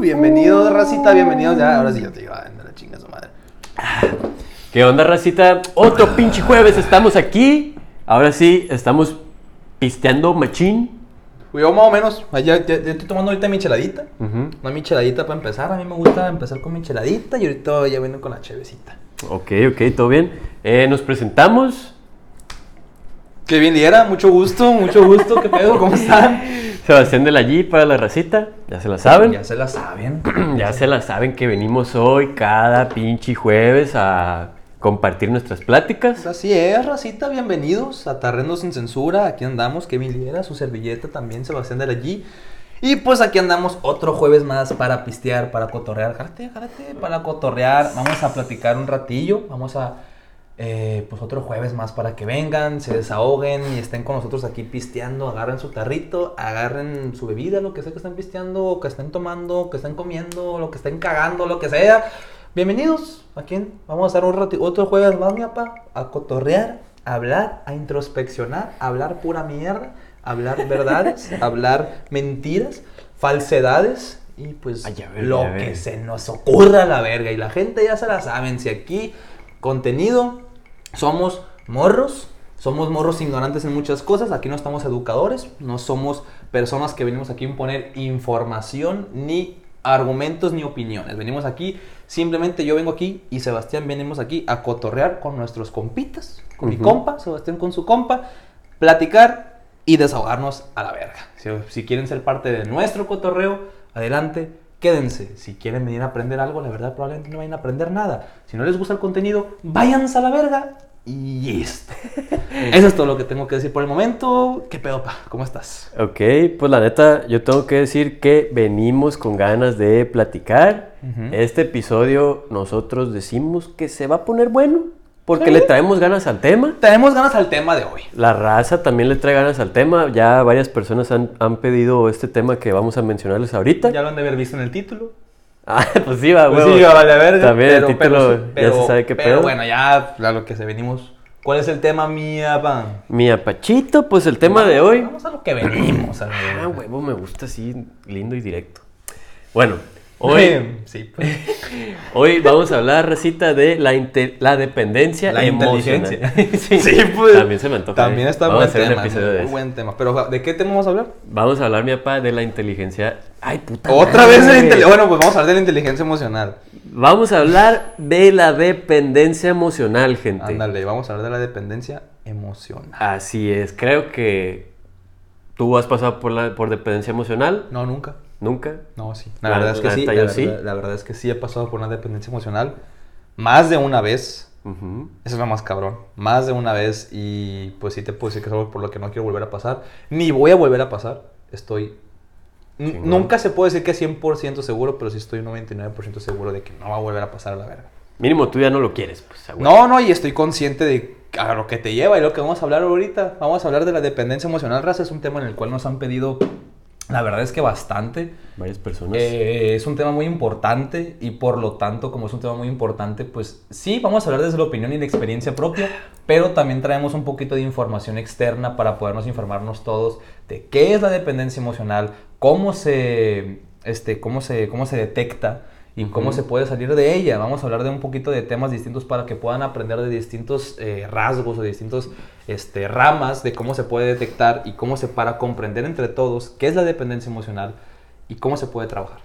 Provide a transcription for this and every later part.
Bienvenidos, racita, bienvenidos. Ya, ahora sí yo te digo, anda la chinga su madre. ¿Qué onda, racita? Otro pinche jueves, estamos aquí. Ahora sí, estamos pisteando machín. Yo más o menos, ya- ya estoy tomando ahorita micheladita. Una micheladita para empezar. A mí me gusta empezar con micheladita y ahorita ya vienen con la chevecita. Ok, ok, todo bien. Eh, nos presentamos. Qué bien, Liera, mucho gusto, mucho gusto. ¿Qué pedo? ¿Cómo están? Sebastián de la G para la racita. Ya se la saben. Ya se la saben. Ya se la saben que venimos hoy cada pinche jueves a compartir nuestras pláticas. Así es, racita, bienvenidos a Terreno Sin Censura. Aquí andamos, Kevin Liera, su servilleta también, Sebastián de la G. Y pues aquí andamos otro jueves más para pistear, para cotorrear. Jálate, jálate, para cotorrear. Vamos a platicar un ratillo. Vamos a, eh, pues otro jueves más para que vengan, se desahoguen y estén con nosotros aquí pisteando. Agarren su tarrito, agarren su bebida, lo que sea que estén pisteando, o que estén tomando, que estén comiendo, lo que estén cagando, lo que sea. Bienvenidos. Aquí vamos a estar un ratito, otro jueves más, mi papá, a cotorrear, a hablar, a introspeccionar, a hablar pura mierda, a hablar verdades, a hablar mentiras, falsedades y pues Ay, a ver, lo que se nos ocurra a la verga. Y la gente ya se la saben. Si aquí contenido somos morros, somos morros ignorantes en muchas cosas. Aquí no estamos educadores, no somos personas que venimos aquí a imponer información ni argumentos ni opiniones. Venimos aquí, simplemente yo vengo aquí y Sebastián venimos aquí a cotorrear con nuestros compitas, con mi compa, Sebastián con su compa, platicar y desahogarnos a la verga. Si, si quieren ser parte de nuestro cotorreo, adelante, quédense. Si quieren venir a aprender algo, la verdad probablemente no vayan a aprender nada. Si no les gusta el contenido, váyanse a la verga y listo. Eso es todo lo que tengo que decir por el momento. ¿Qué pedo, pa? ¿Cómo estás? Ok, pues la neta, yo tengo que decir que venimos con ganas de platicar. Este episodio nosotros decimos que se va a poner bueno porque le traemos ganas al tema. Tenemos ganas al tema de hoy. La raza también le trae ganas al tema. Ya varias personas han, han pedido este tema que vamos a mencionarles ahorita. Ya lo han de haber visto en el título. Ah, pues sí, va, Pues sí, vale verga. También el título ya se sabe qué pero pedo. bueno, ya a lo que se venimos. ¿Cuál es el tema, mía, pa? Mi apachito, pues el tema de hoy. Vamos a lo que venimos. A Ah, huevo, me gusta así, lindo y directo. Bueno, hoy, sí, pues. hoy vamos a hablar, recita, de la, la dependencia La emocional. inteligencia. sí, pues. También se me antoja. También ¿eh? está vamos buen a hacer tema. un episodio muy de eso. buen tema. Pero, ¿de qué tema vamos a hablar? Vamos a hablar, mi papá, de la inteligencia. Ay, puta. Otra madre. vez de la inteligencia. Bueno, pues vamos a hablar de la inteligencia emocional. Vamos a hablar de la dependencia emocional, gente. Ándale, vamos a hablar de la dependencia emocional. Así es, creo que tú has pasado por, la, por dependencia emocional. No, nunca. Nunca. No, sí. La, La- verdad es que sí. La verdad, sí. la verdad es que sí he pasado por una dependencia emocional más de una vez. Ujú. Eso es lo más cabrón. Más de una vez. Y pues sí te puedo decir que es algo por lo que no quiero volver a pasar. Ni voy a volver a pasar. Estoy. Nunca se puede decir que 100% seguro, pero sí estoy 99% seguro de que no va a volver a pasar a la verga. Mínimo tú ya no lo quieres, pues. No, no, y estoy consciente de a lo que te lleva y lo que vamos a hablar ahorita. Vamos a hablar de la dependencia emocional, raza. Es un tema en el cual nos han pedido, la verdad es que bastante. Varias personas. Eh, es un tema muy importante y por lo tanto, como es un tema muy importante, pues sí, vamos a hablar desde la opinión y la experiencia propia, pero también traemos un poquito de información externa para podernos informarnos todos de qué es la dependencia emocional, cómo se, este, cómo se, cómo se detecta y cómo se puede salir de ella. Vamos a hablar de un poquito de temas distintos para que puedan aprender de distintos eh, rasgos o distintos este, ramas de cómo se puede detectar y cómo se para comprender entre todos qué es la dependencia emocional y cómo se puede trabajar.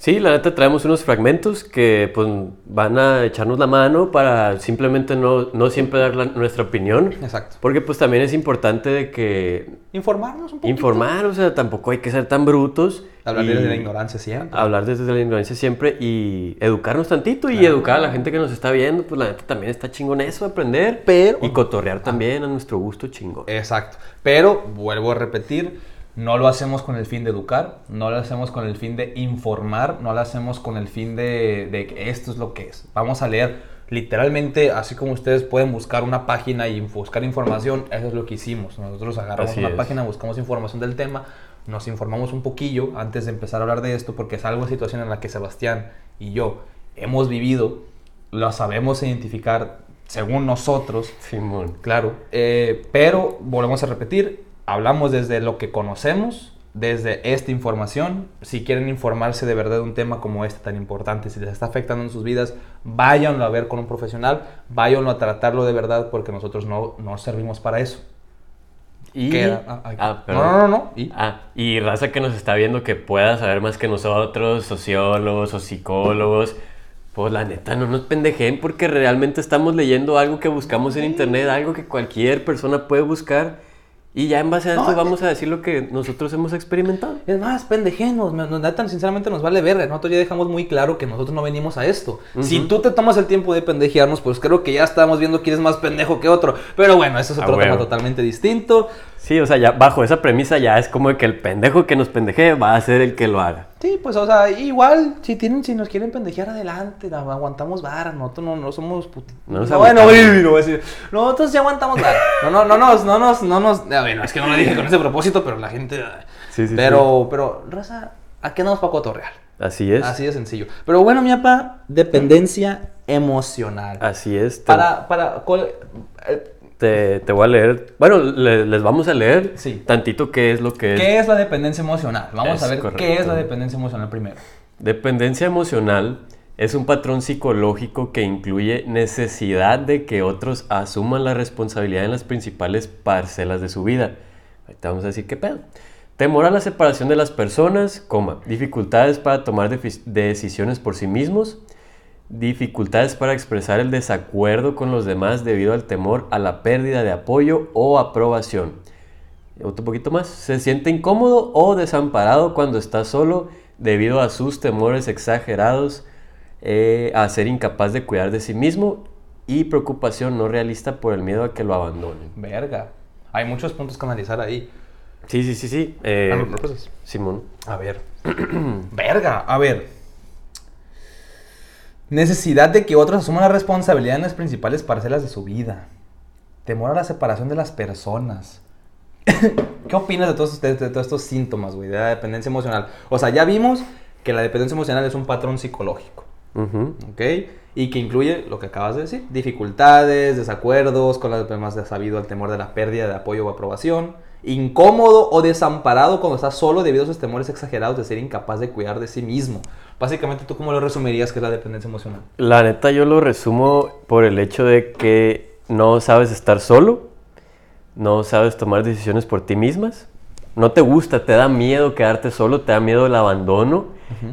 Sí, la neta traemos unos fragmentos que pues van a echarnos la mano para simplemente no, no siempre dar la- nuestra opinión. Exacto. Porque pues también es importante de que Informarnos un poco. informar, o sea, tampoco hay que ser tan brutos. Hablar y desde la ignorancia siempre. Hablar desde la ignorancia siempre y educarnos tantito y Claro. educar a la gente que nos está viendo, pues la neta también está chingón eso, aprender. Pero- Y cotorrear también a nuestro gusto chingón. Exacto. Pero, vuelvo a repetir, no lo hacemos con el fin de educar, no lo hacemos con el fin de informar, no lo hacemos con el fin de, de que esto es lo que es. Vamos a leer literalmente, así como ustedes pueden buscar una página y buscar información, eso es lo que hicimos. Nosotros agarramos Así una es. página, buscamos información del tema, nos informamos un poquillo antes de empezar a hablar de esto, porque es algo situación en la que Sebastián y yo hemos vivido, lo sabemos identificar según nosotros, Simón. Claro, eh, pero volvemos a repetir, hablamos desde lo que conocemos, desde esta información. Si quieren informarse de verdad de un tema como este tan importante, si les está afectando en sus vidas, váyanlo a ver con un profesional, váyanlo a tratarlo de verdad porque nosotros no, no servimos para eso. Y. Ah, Ah, no, no, no, no. ¿Y? Ah, y raza que nos está viendo que pueda saber más que nosotros, sociólogos o psicólogos, pues la neta no nos pendejen porque realmente estamos leyendo algo que buscamos en internet, algo que cualquier persona puede buscar y ya en base a esto No, vamos a decir lo que nosotros hemos experimentado. Es más, pendejenos, nos, neta, sinceramente nos vale verga. Nosotros ya dejamos muy claro que nosotros no venimos a esto. Si tú te tomas el tiempo de pendejearnos, pues creo que ya estamos viendo quién es más pendejo que otro. Pero bueno, eso es otro tema totalmente distinto. Sí, o sea, ya bajo esa premisa ya es como que el pendejo que nos pendeje va a ser el que lo haga. Sí, pues, o sea, igual, si tienen, si nos quieren pendejear adelante, la- aguantamos vara, nosotros no, no somos puti- No no, bueno, no voy a decir, nosotros sí aguantamos vara. No, no, no nos, no nos, no nos, bueno, es que no lo dije con ese propósito, pero la gente, ah. Sí, sí, pero, pero, raza, ¿a qué nos para cotorrear? Así es. Así de sencillo. Pero bueno, mi apa, dependencia emocional. Así es. Para, para, eh, te, te voy a leer. Bueno, le- les vamos a leer Sí. tantito qué es lo que es. ¿qué es la dependencia emocional? Vamos Es a ver qué correcto. es la dependencia emocional primero. Dependencia emocional es un patrón psicológico que incluye necesidad de que otros asuman la responsabilidad en las principales parcelas de su vida. Ahorita vamos a decir qué pedo. Temor a la separación de las personas, coma, dificultades para tomar defi- decisiones por sí mismos, dificultades para expresar el desacuerdo con los demás debido al temor a la pérdida de apoyo o aprobación. Otro poquito más. Se siente incómodo o desamparado cuando está solo debido a sus temores exagerados, eh, a ser incapaz de cuidar de sí mismo y preocupación no realista por el miedo a que lo abandonen. Verga. Hay muchos puntos que analizar ahí. Sí, sí, sí, sí. eh, Ah, no, no, pues, Simón. A ver. Verga, a ver. Necesidad de que otros asuman la responsabilidad en las principales parcelas de su vida. Temor a la separación de las personas. ¿Qué opinas de todos, ustedes, de todos estos síntomas, güey, de la dependencia emocional? O sea, ya vimos que la dependencia emocional es un patrón psicológico. ¿ok? Y que incluye lo que acabas de decir, dificultades, desacuerdos, con las demás de sabido el temor de la pérdida de apoyo o aprobación, incómodo o desamparado cuando estás solo debido a sus temores exagerados de ser incapaz de cuidar de sí mismo. Básicamente, ¿tú cómo lo resumirías que es la dependencia emocional? La neta yo lo resumo por el hecho de que no sabes estar solo, no sabes tomar decisiones por ti mismas, no te gusta, te da miedo quedarte solo, te da miedo el abandono,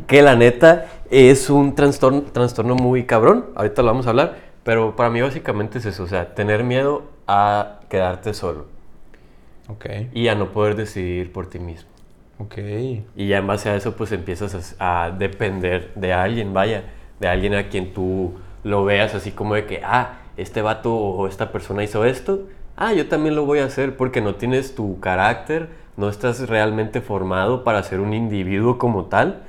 que la neta es un trastorno, trastorno muy cabrón, ahorita lo vamos a hablar, pero para mí básicamente es eso, o sea, tener miedo a quedarte solo Ok, y a no poder decidir por ti mismo. ok. Y ya en base a eso, pues empiezas a, a depender de alguien, vaya, de alguien a quien tú lo veas así como de que, ah, este vato o esta persona hizo esto, ah, yo también lo voy a hacer porque no tienes tu carácter, no estás realmente formado para ser un individuo como tal,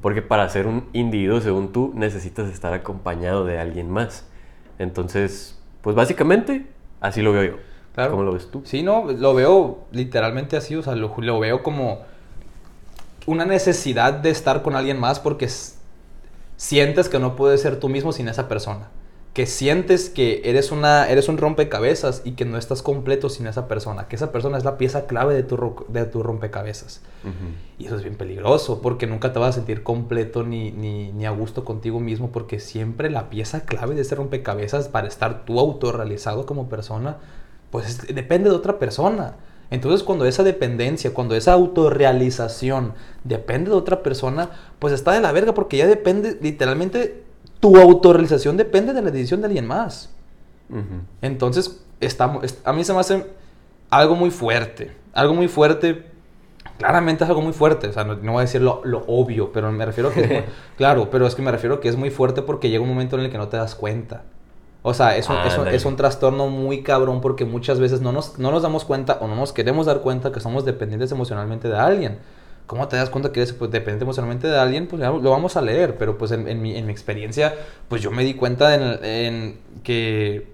porque para ser un individuo, según tú, necesitas estar acompañado de alguien más. Entonces, pues básicamente, así lo veo yo. Claro. ¿Cómo lo ves tú? Sí, no, lo veo literalmente así, o sea, lo, lo veo como una necesidad de estar con alguien más porque sientes que no puedes ser tú mismo sin esa persona. Que sientes que eres, una, eres un rompecabezas y que no estás completo sin esa persona. Que esa persona es la pieza clave de tu, de tu rompecabezas. Ujú. Y eso es bien peligroso porque nunca te vas a sentir completo ni, ni, ni a gusto contigo mismo porque siempre la pieza clave de ese rompecabezas para estar tú autorrealizado como persona, pues es- depende de otra persona. Entonces cuando esa dependencia, cuando esa autorrealización depende de otra persona, pues está de la verga porque ya depende, literalmente tu autorrealización depende de la decisión de alguien más. Entonces, estamos, es- a mí se me hace algo muy fuerte. Algo muy fuerte. Claramente es algo muy fuerte. O sea, no, no voy a decir lo, lo obvio, pero me refiero a que es muy- claro, pero es que me refiero a que es muy fuerte porque llega un momento en el que no te das cuenta. O sea, es un, es un- Ándale. es un trastorno muy cabrón porque muchas veces no nos, no nos damos cuenta o no nos queremos dar cuenta que somos dependientes emocionalmente de alguien. ¿Cómo te das cuenta que eres pues, dependiente emocionalmente de alguien? Pues lo vamos a leer, pero pues en, en mi, en mi experiencia, pues yo me di cuenta en, en que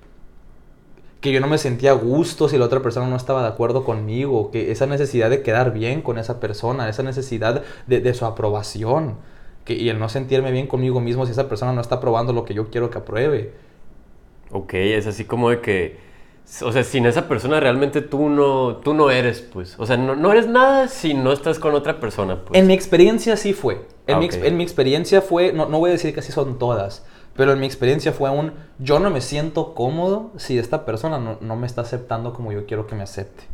que yo no me sentía a gusto si la otra persona no estaba de acuerdo conmigo, que esa necesidad de quedar bien con esa persona, esa necesidad de, de su aprobación, que, y el no sentirme bien conmigo mismo si esa persona no está aprobando lo que yo quiero que apruebe. Ok, es así como de que o sea, sin esa persona realmente tú no, tú no eres, pues. O sea, no, no eres nada si no estás con otra persona, pues. En mi experiencia sí fue. En, Ah, mi, ok. ex- en mi experiencia fue, no, no voy a decir que así son todas, pero en mi experiencia fue un, yo no me siento cómodo si esta persona no, no me está aceptando como yo quiero que me acepte.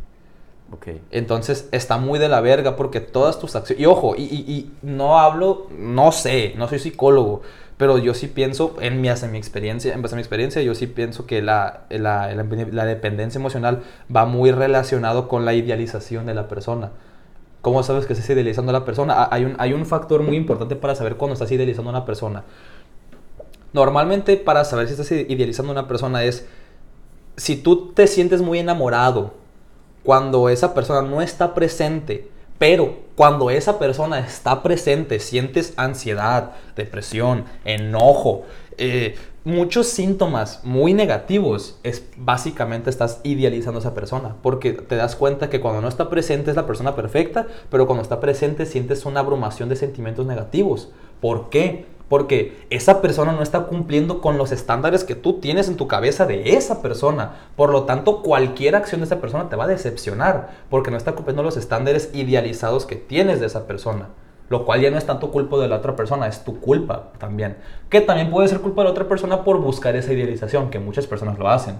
Ok. Entonces está muy de la verga porque todas tus acciones... Y ojo, y, y- y no hablo, no sé, no soy psicólogo, pero yo sí pienso, en mi, en mi experiencia, en base a mi experiencia, yo sí pienso que la, la, la- la dependencia emocional va muy relacionado con la idealización de la persona. ¿Cómo sabes que estás idealizando a la persona? Ah, Hay un, hay un factor muy importante para saber cuando estás idealizando a una persona. Normalmente para saber si estás idealizando a una persona es si tú te sientes muy enamorado cuando esa persona no está presente, pero cuando esa persona está presente sientes ansiedad, depresión, enojo, eh, muchos síntomas muy negativos, es básicamente estás idealizando a esa persona, porque te das cuenta que cuando no está presente es la persona perfecta, pero cuando está presente sientes una abrumación de sentimientos negativos. ¿Por qué? Porque esa persona no está cumpliendo con los estándares que tú tienes en tu cabeza de esa persona. Por lo tanto, cualquier acción de esa persona te va a decepcionar. Porque no está cumpliendo los estándares idealizados que tienes de esa persona. Lo cual ya no es tanto culpa de la otra persona, es tu culpa también. Que también puede ser culpa de la otra persona por buscar esa idealización, que muchas personas lo hacen.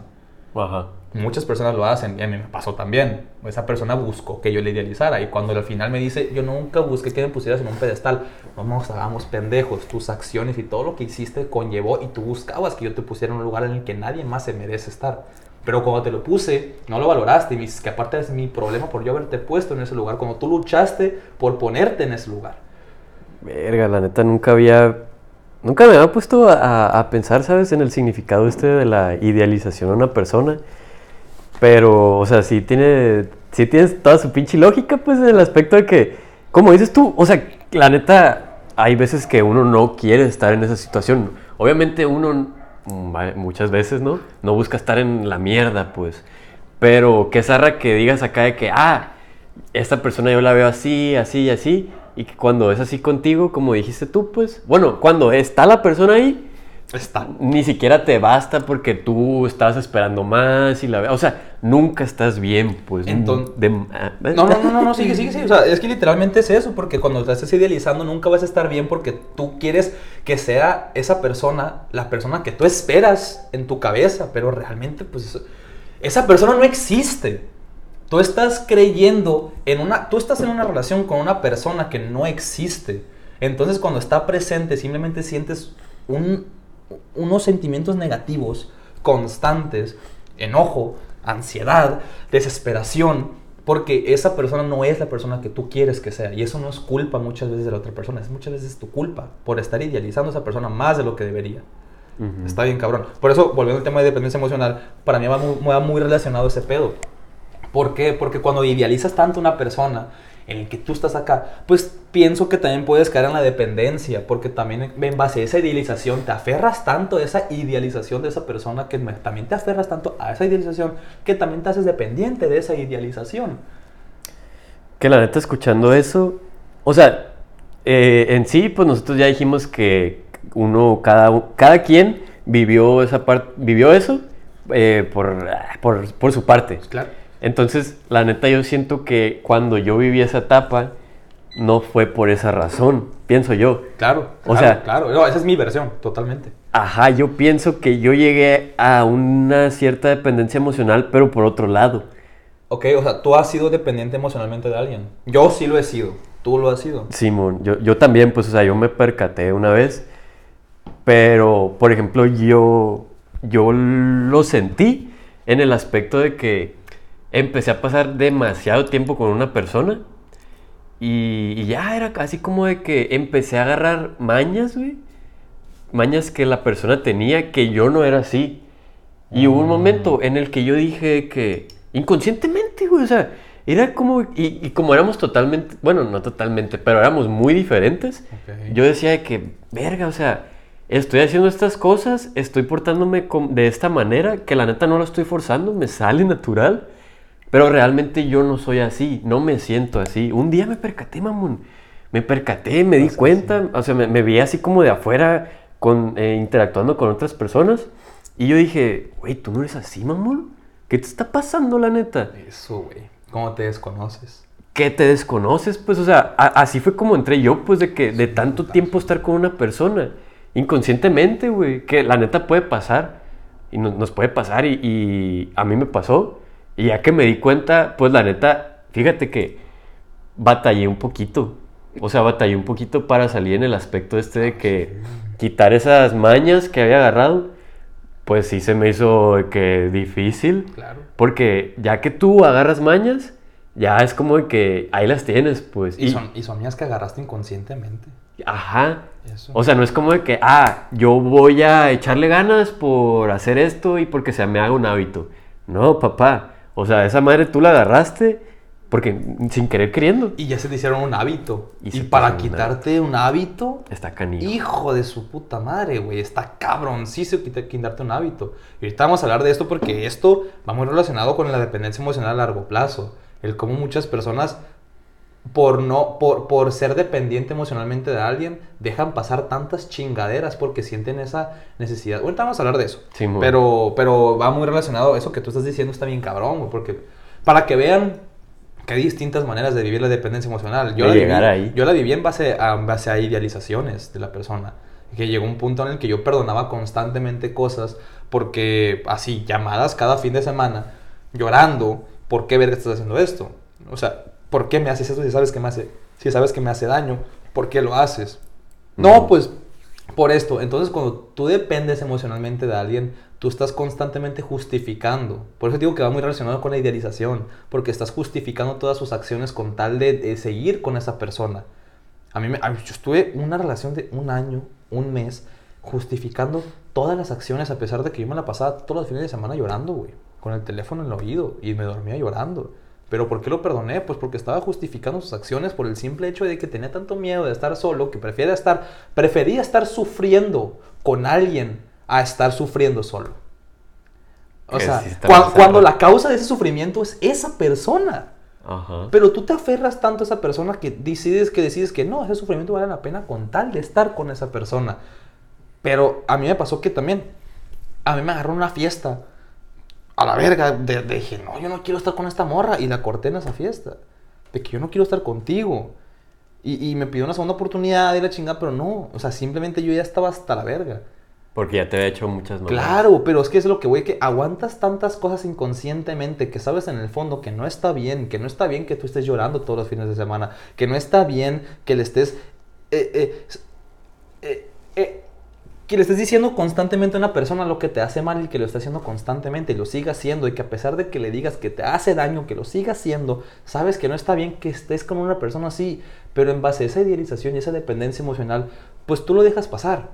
Ajá. Muchas personas lo hacen y a mí me pasó también. Esa persona buscó que yo le idealizara y cuando al final me dice, yo nunca busqué que me pusieras en un pedestal. No nos hagamos pendejos. Tus acciones y todo lo que hiciste conllevó y tú buscabas que yo te pusiera en un lugar en el que nadie más se merece estar. Pero cuando te lo puse, no lo valoraste y me dices que aparte es mi problema por yo haberte puesto en ese lugar. Como tú luchaste por ponerte en ese lugar. Verga, la neta nunca había. Nunca me había puesto a, a pensar, ¿sabes? En el significado este de la idealización a una persona. Pero, o sea, sí tiene. Sí tienes toda su pinche lógica, pues, en el aspecto de que. Como dices tú, o sea, la neta, hay veces que uno no quiere estar en esa situación. Obviamente uno, mm, muchas veces, ¿no? No busca estar en la mierda, pues. Pero qué zarra que digas acá de que, ah, esta persona yo la veo así, así y así. Y que cuando es así contigo, como dijiste tú, pues, bueno, cuando está la persona ahí, Está. ni siquiera te basta porque tú estás esperando más y la O sea, nunca estás bien, pues. Enton- de- ah, No, no, no, no, no, sigue, sigue, sigue. O sea, es que literalmente es eso, porque cuando te estás idealizando nunca vas a estar bien porque tú quieres que sea esa persona, la persona que tú esperas en tu cabeza, pero realmente, pues, esa persona no existe. Tú estás creyendo en una, tú estás en una relación con una persona que no existe. Entonces, cuando está presente, simplemente sientes un- unos sentimientos negativos constantes, enojo, ansiedad, desesperación, porque esa persona no es la persona que tú quieres que sea. Y eso no es culpa muchas veces de la otra persona, es muchas veces tu culpa por estar idealizando a esa persona más de lo que debería. Ujú. Está bien, cabrón. Por eso, volviendo al tema de dependencia emocional, para mí va muy, va muy relacionado ese pedo. ¿Por qué? Porque cuando idealizas tanto a una persona en el que tú estás acá, pues pienso que también puedes caer en la dependencia, porque también en base a esa idealización te aferras tanto a esa idealización de esa persona que también te aferras tanto a esa idealización que también te haces dependiente de esa idealización. Que la neta, escuchando eso, o sea, eh, en sí, pues nosotros ya dijimos que uno, cada, cada quien vivió esa parte, vivió eso eh, por, por, por su parte. Claro. Entonces, la neta, yo siento que cuando yo viví esa etapa, no fue por esa razón, pienso yo. Claro, O claro, sea- claro. No, esa es mi versión, totalmente. Ajá, yo pienso que yo llegué a una cierta dependencia emocional, pero por otro lado. Ok, o sea, tú has sido dependiente emocionalmente de alguien. Yo sí lo he sido. Tú lo has sido. Simón, yo, yo también, pues, o sea, yo me percaté una vez, pero, por ejemplo, yo, yo lo sentí en el aspecto de que empecé a pasar demasiado tiempo con una persona y, y ya era casi como de que empecé a agarrar mañas, güey, mañas que la persona tenía que yo no era así. Y hubo un momento en el que yo dije que inconscientemente, güey, o sea, era como, y, y como éramos totalmente, bueno, no totalmente, pero éramos muy diferentes, Ok. yo decía de que, verga, o sea, estoy haciendo estas cosas, estoy portándome de esta manera, que la neta no lo estoy forzando, me sale natural, pero realmente yo no soy así, no me siento así. Un día me percaté, mamón, me percaté, me di cuenta, o sea, me, me vi así como de afuera, con, eh, interactuando con otras personas, y yo dije, güey, tú no eres así, mamón. ¿Qué te está pasando, la neta? Eso, güey. ¿Cómo te desconoces? ¿Qué te desconoces? Pues, o sea, a- así fue como entré yo, pues, de que de tanto tiempo estar con una persona. Inconscientemente, güey. Que la neta puede pasar. Y nos, nos puede pasar. Y, y a mí me pasó. Y ya que me di cuenta, pues, la neta, fíjate que batallé un poquito. O sea, batallé un poquito para salir en el aspecto este de que quitar esas mañas que había agarrado. Pues sí se me hizo que difícil. Claro. Porque ya que tú agarras mañas, ya es como de que ahí las tienes, pues. Y, son, y son mías que agarraste inconscientemente. Ajá. Eso. O sea, no es como de que, ah, yo voy a echarle ganas por hacer esto y porque se me haga un hábito. No, papá. O sea, esa madre tú la agarraste porque sin querer queriendo. Y ya se te hicieron un hábito. Y para quitarte un hábito, Está canijo. hijo de su puta madre, güey. Está quita quitarte un hábito. Y ahorita vamos a hablar de esto porque esto va muy relacionado con la dependencia emocional a largo plazo. El cómo muchas personas, por, no, por, por ser dependiente emocionalmente de alguien, dejan pasar tantas chingaderas porque sienten esa necesidad. Ahorita vamos a hablar de eso. Sí, mo. pero, pero va muy relacionado. Eso que tú estás diciendo está bien cabrón. Porque para que vean que hay distintas maneras de vivir la dependencia emocional. Yo De la llegar viví, ahí. Yo la viví en base a, en base a idealizaciones de la persona. Que llegó un punto en el que yo perdonaba constantemente cosas porque así, llamadas cada fin de semana, llorando, ¿por qué verga estás haciendo esto? O sea, ¿por qué me haces esto si sabes que me hace, si sabes que me hace daño? ¿Por qué lo haces? No, pues por esto. Entonces, cuando tú dependes emocionalmente de alguien, tú estás constantemente justificando. Por eso digo que va muy relacionado con la idealización, porque estás justificando todas sus acciones con tal de, de seguir con esa persona. A mí, me, a mí- yo estuve una relación de un año, un mes, justificando todas las acciones, a pesar de que yo me la pasaba todos los fines de semana llorando, güey, con el teléfono en el oído y me dormía llorando. Pero ¿por qué lo perdoné? Pues porque estaba justificando sus acciones por el simple hecho de que tenía tanto miedo de estar solo que prefiere estar, prefería estar sufriendo con alguien a estar sufriendo solo. O Que sea, sí cuando cerrado. la causa de ese sufrimiento es esa persona. Ajá. Pero tú te aferras tanto a esa persona que decides que decides que no, ese sufrimiento vale la pena con tal de estar con esa persona. Pero a mí me pasó que también, a mí me agarró una fiesta a la verga. De, de- dije, no, yo no quiero estar con esta morra. Y la corté en esa fiesta. De que yo no quiero estar contigo. Y, y me pidió una segunda oportunidad y la chingada, pero no. O sea, simplemente yo ya estaba hasta la verga. Porque ya te había hecho muchas malas. Claro, pero es que es lo que voy, que aguantas tantas cosas inconscientemente que sabes en el fondo que no está bien, que no está bien que tú estés llorando todos los fines de semana, que no está bien que le estés... eh, eh, eh, eh, que le estés diciendo constantemente a una persona lo que te hace mal y que lo está haciendo constantemente y lo siga haciendo y que a pesar de que le digas que te hace daño, que lo siga haciendo, sabes que no está bien que estés con una persona así, pero en base a esa idealización y esa dependencia emocional, pues tú lo dejas pasar.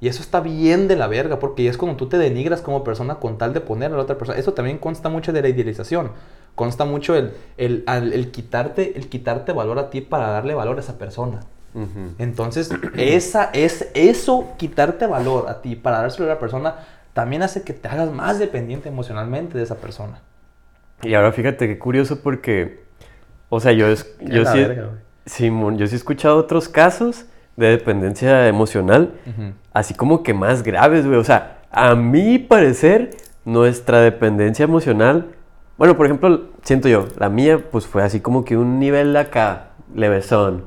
Y eso está bien de la verga, porque es como tú te denigras como persona con tal de poner a la otra persona. Eso también consta mucho de la idealización. Consta mucho el, el, quitarte, el quitarte valor a ti para darle valor a esa persona. Ujú. Entonces, esa, es, eso, quitarte valor a ti para dárselo a la persona, también hace que te hagas más dependiente emocionalmente de esa persona. Y ahora fíjate qué curioso porque, o sea, yo, es, yo sí, verga. Simón, yo sí he escuchado otros casos de dependencia emocional, así como que más graves, güey. O sea, a mi parecer, nuestra dependencia emocional, bueno, por ejemplo, siento yo, la mía, pues fue así como que un nivel acá, levesón.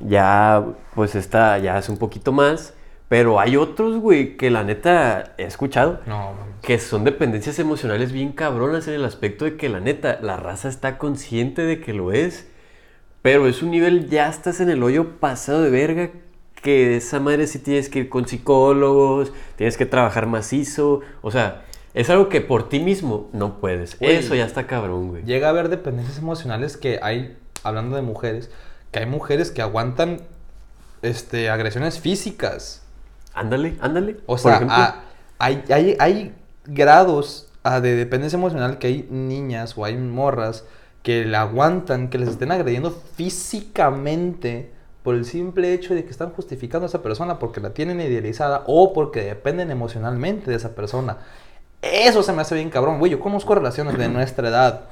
Ya, pues esta ya es un poquito más, pero hay otros, güey, que la neta he escuchado No, que son dependencias emocionales bien cabronas en el aspecto de que la neta, la raza está consciente de que lo es, pero es un nivel, ya estás en el hoyo pasado de verga, que esa madre sí tienes que ir con psicólogos, tienes que trabajar macizo, o sea, es algo que por ti mismo no puedes. Güey. Eso ya está cabrón, güey. Llega a haber dependencias emocionales que hay, hablando de mujeres, que hay mujeres que aguantan este, agresiones físicas. Ándale, ándale. O sea, ejemplo. a- hay, hay, hay grados ah, de dependencia emocional que hay niñas o hay morras que la aguantan, que les estén agrediendo físicamente por el simple hecho de que están justificando a esa persona porque la tienen idealizada o porque dependen emocionalmente de esa persona. Eso se me hace bien cabrón, güey. Yo conozco relaciones de nuestra edad,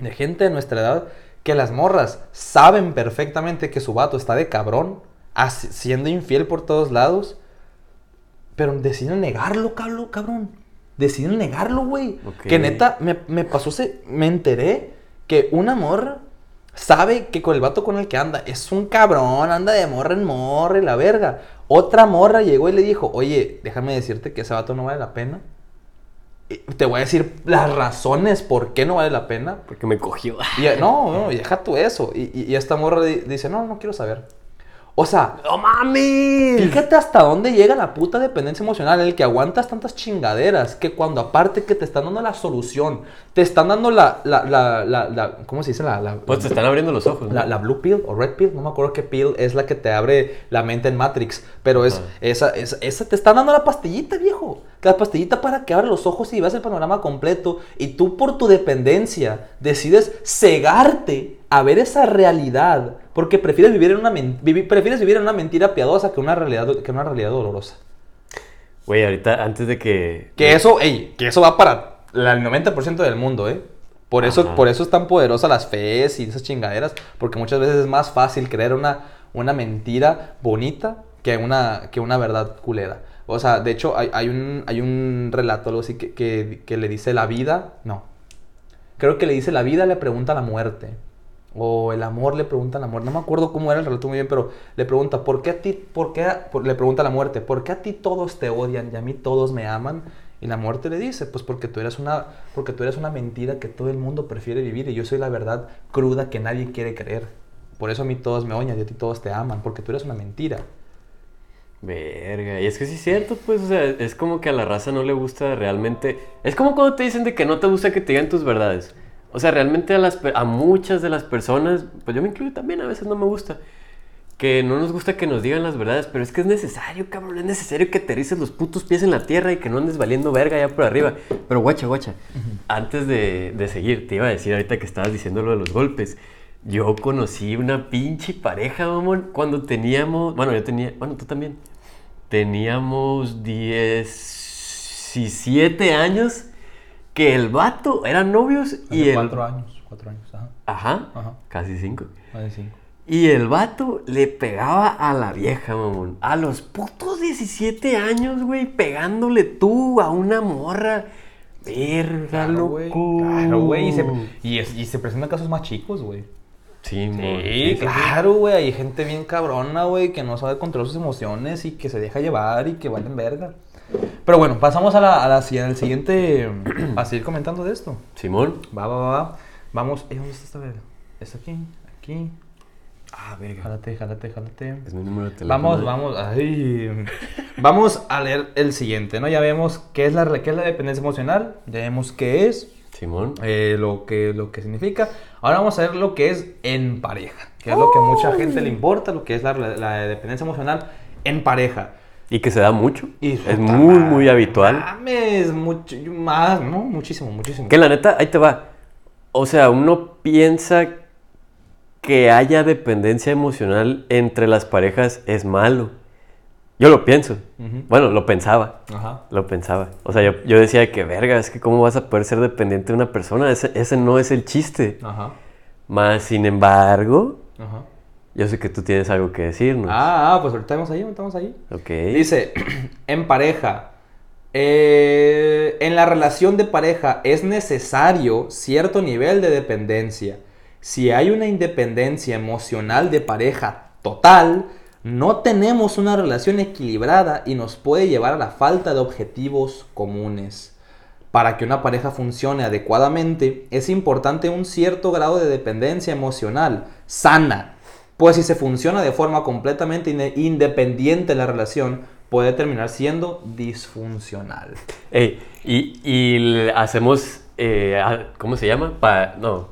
de gente de nuestra edad, que las morras saben perfectamente que su vato está de cabrón, siendo infiel por todos lados, pero deciden negarlo, cabrón. deciden negarlo, güey. Que neta, me, me pasó, se, me enteré que una morra sabe que con el vato con el que anda es un cabrón, anda de morra en morra y la verga. Otra morra llegó y le dijo, oye, déjame decirte que ese vato no vale la pena. Te voy a decir las razones por qué no vale la pena. Porque me cogió. Y, no, no, y deja tú eso. Y, y- y esta morra di- dice, no, no quiero saber. O sea, ¡No mames! Fíjate hasta dónde llega la puta dependencia emocional, en el que aguantas tantas chingaderas, que cuando aparte que te están dando la solución, te están dando la, la, la, la, la- ¿cómo se dice? La, la, Pues te están abriendo los ojos. ¿no? la, blue pill o red pill, no me acuerdo qué pill es la que te abre la mente en Matrix, pero es esa, esa, esa te están dando la pastillita, viejo. La pastillita para que abra los ojos y veas el panorama completo y tú por tu dependencia decides cegarte a ver esa realidad porque prefieres vivir en una prefieres vivir en una mentira piadosa que una realidad que una realidad dolorosa. Güey, ahorita, antes de que... Que eso, ey, que eso va para el 90% del mundo, ¿eh? Por eso, Ajá. por eso es tan poderosa las fees y esas chingaderas, porque muchas veces es más fácil creer una, una mentira bonita que una, que una verdad culera. O sea, de hecho, hay, hay un, hay un relato, algo así, que, que, que le dice la vida, no. Creo que le dice la vida le pregunta a la muerte. O el amor le pregunta a la muerte. No me acuerdo cómo era el relato muy bien, pero le pregunta, ¿por qué a ti, por qué, le pregunta a la muerte, ¿por qué a ti todos te odian y a mí todos me aman? Y la muerte le dice, pues porque tú eres una, porque tú eres una mentira que todo el mundo prefiere vivir y yo soy la verdad cruda que nadie quiere creer. Por eso a mí todos me odian y a ti todos te aman, porque tú eres una mentira. Verga, y es que sí es cierto, pues, es como que a la raza no le gusta realmente... Es como cuando te dicen de que no te gusta que te digan tus verdades. O sea, realmente a, las, a muchas de las personas, pues yo me incluyo también, a veces no me gusta. Que no nos gusta que nos digan las verdades, pero es que es necesario, cabrón, es necesario que aterrices los putos pies en la tierra y que no andes valiendo verga allá por arriba. Pero guacha, guacha, antes de, de seguir, te iba a decir ahorita que estabas diciendo lo de los golpes. Yo conocí una pinche pareja, mamón, cuando teníamos, bueno, yo tenía, bueno, tú también. Teníamos 17 años que el vato eran novios y el... años, cuatro años, ajá. Ajá, Ajá. casi cinco. De cinco. Y el vato le pegaba a la vieja, mamón. A los putos 17 años, güey, pegándole tú a una morra. Verga, Claro, güey. loco. Claro, güey. Y se, y, es- y se presentan casos más chicos, güey. Sí, mon, Sí, claro, güey. Hay gente bien cabrona, güey, que no sabe controlar sus emociones y que se deja llevar y que valen verga. Pero bueno, pasamos a la, a la al siguiente. a seguir comentando de esto. Simón. Va, va, va, va. Vamos. eh, ¿Dónde está esta verga? ¿Es aquí? Aquí. Ah, verga. Jálate, jálate, jálate. Es mi número de teléfono. Vamos, vamos, ay. vamos a leer el siguiente, ¿no? Ya vemos qué es la, qué es la dependencia emocional, ya vemos qué es, Simón. eh, lo, que, lo que significa. Ahora vamos a ver lo que es en pareja, que es lo que a mucha gente le importa, lo que es la, la dependencia emocional en pareja. Y que se da mucho. Y es muy, madre, muy habitual. Mames, mucho, más, ¿no? Muchísimo, muchísimo. Que la neta, ahí te va. O sea, uno piensa que haya dependencia emocional entre las parejas es malo. Yo lo pienso. Bueno, lo pensaba. Ajá. Lo pensaba. O sea, yo, yo decía que verga, es que cómo vas a poder ser dependiente de una persona. Ese, ese no es el chiste. Ajá. Más sin embargo, Ajá. Yo sé que tú tienes algo que decirnos. Ah, ah, pues ahorita estamos ahí, estamos ahí. ok. Dice, en pareja, eh, en la relación de pareja es necesario cierto nivel de dependencia. Si hay una independencia emocional de pareja total, no tenemos una relación equilibrada y nos puede llevar a la falta de objetivos comunes. Para que una pareja funcione adecuadamente, es importante un cierto grado de dependencia emocional sana, pues si se funciona de forma completamente independiente la relación, puede terminar siendo disfuncional. Ey, y, y hacemos, eh, ah, ¿cómo se llama? Pa- no,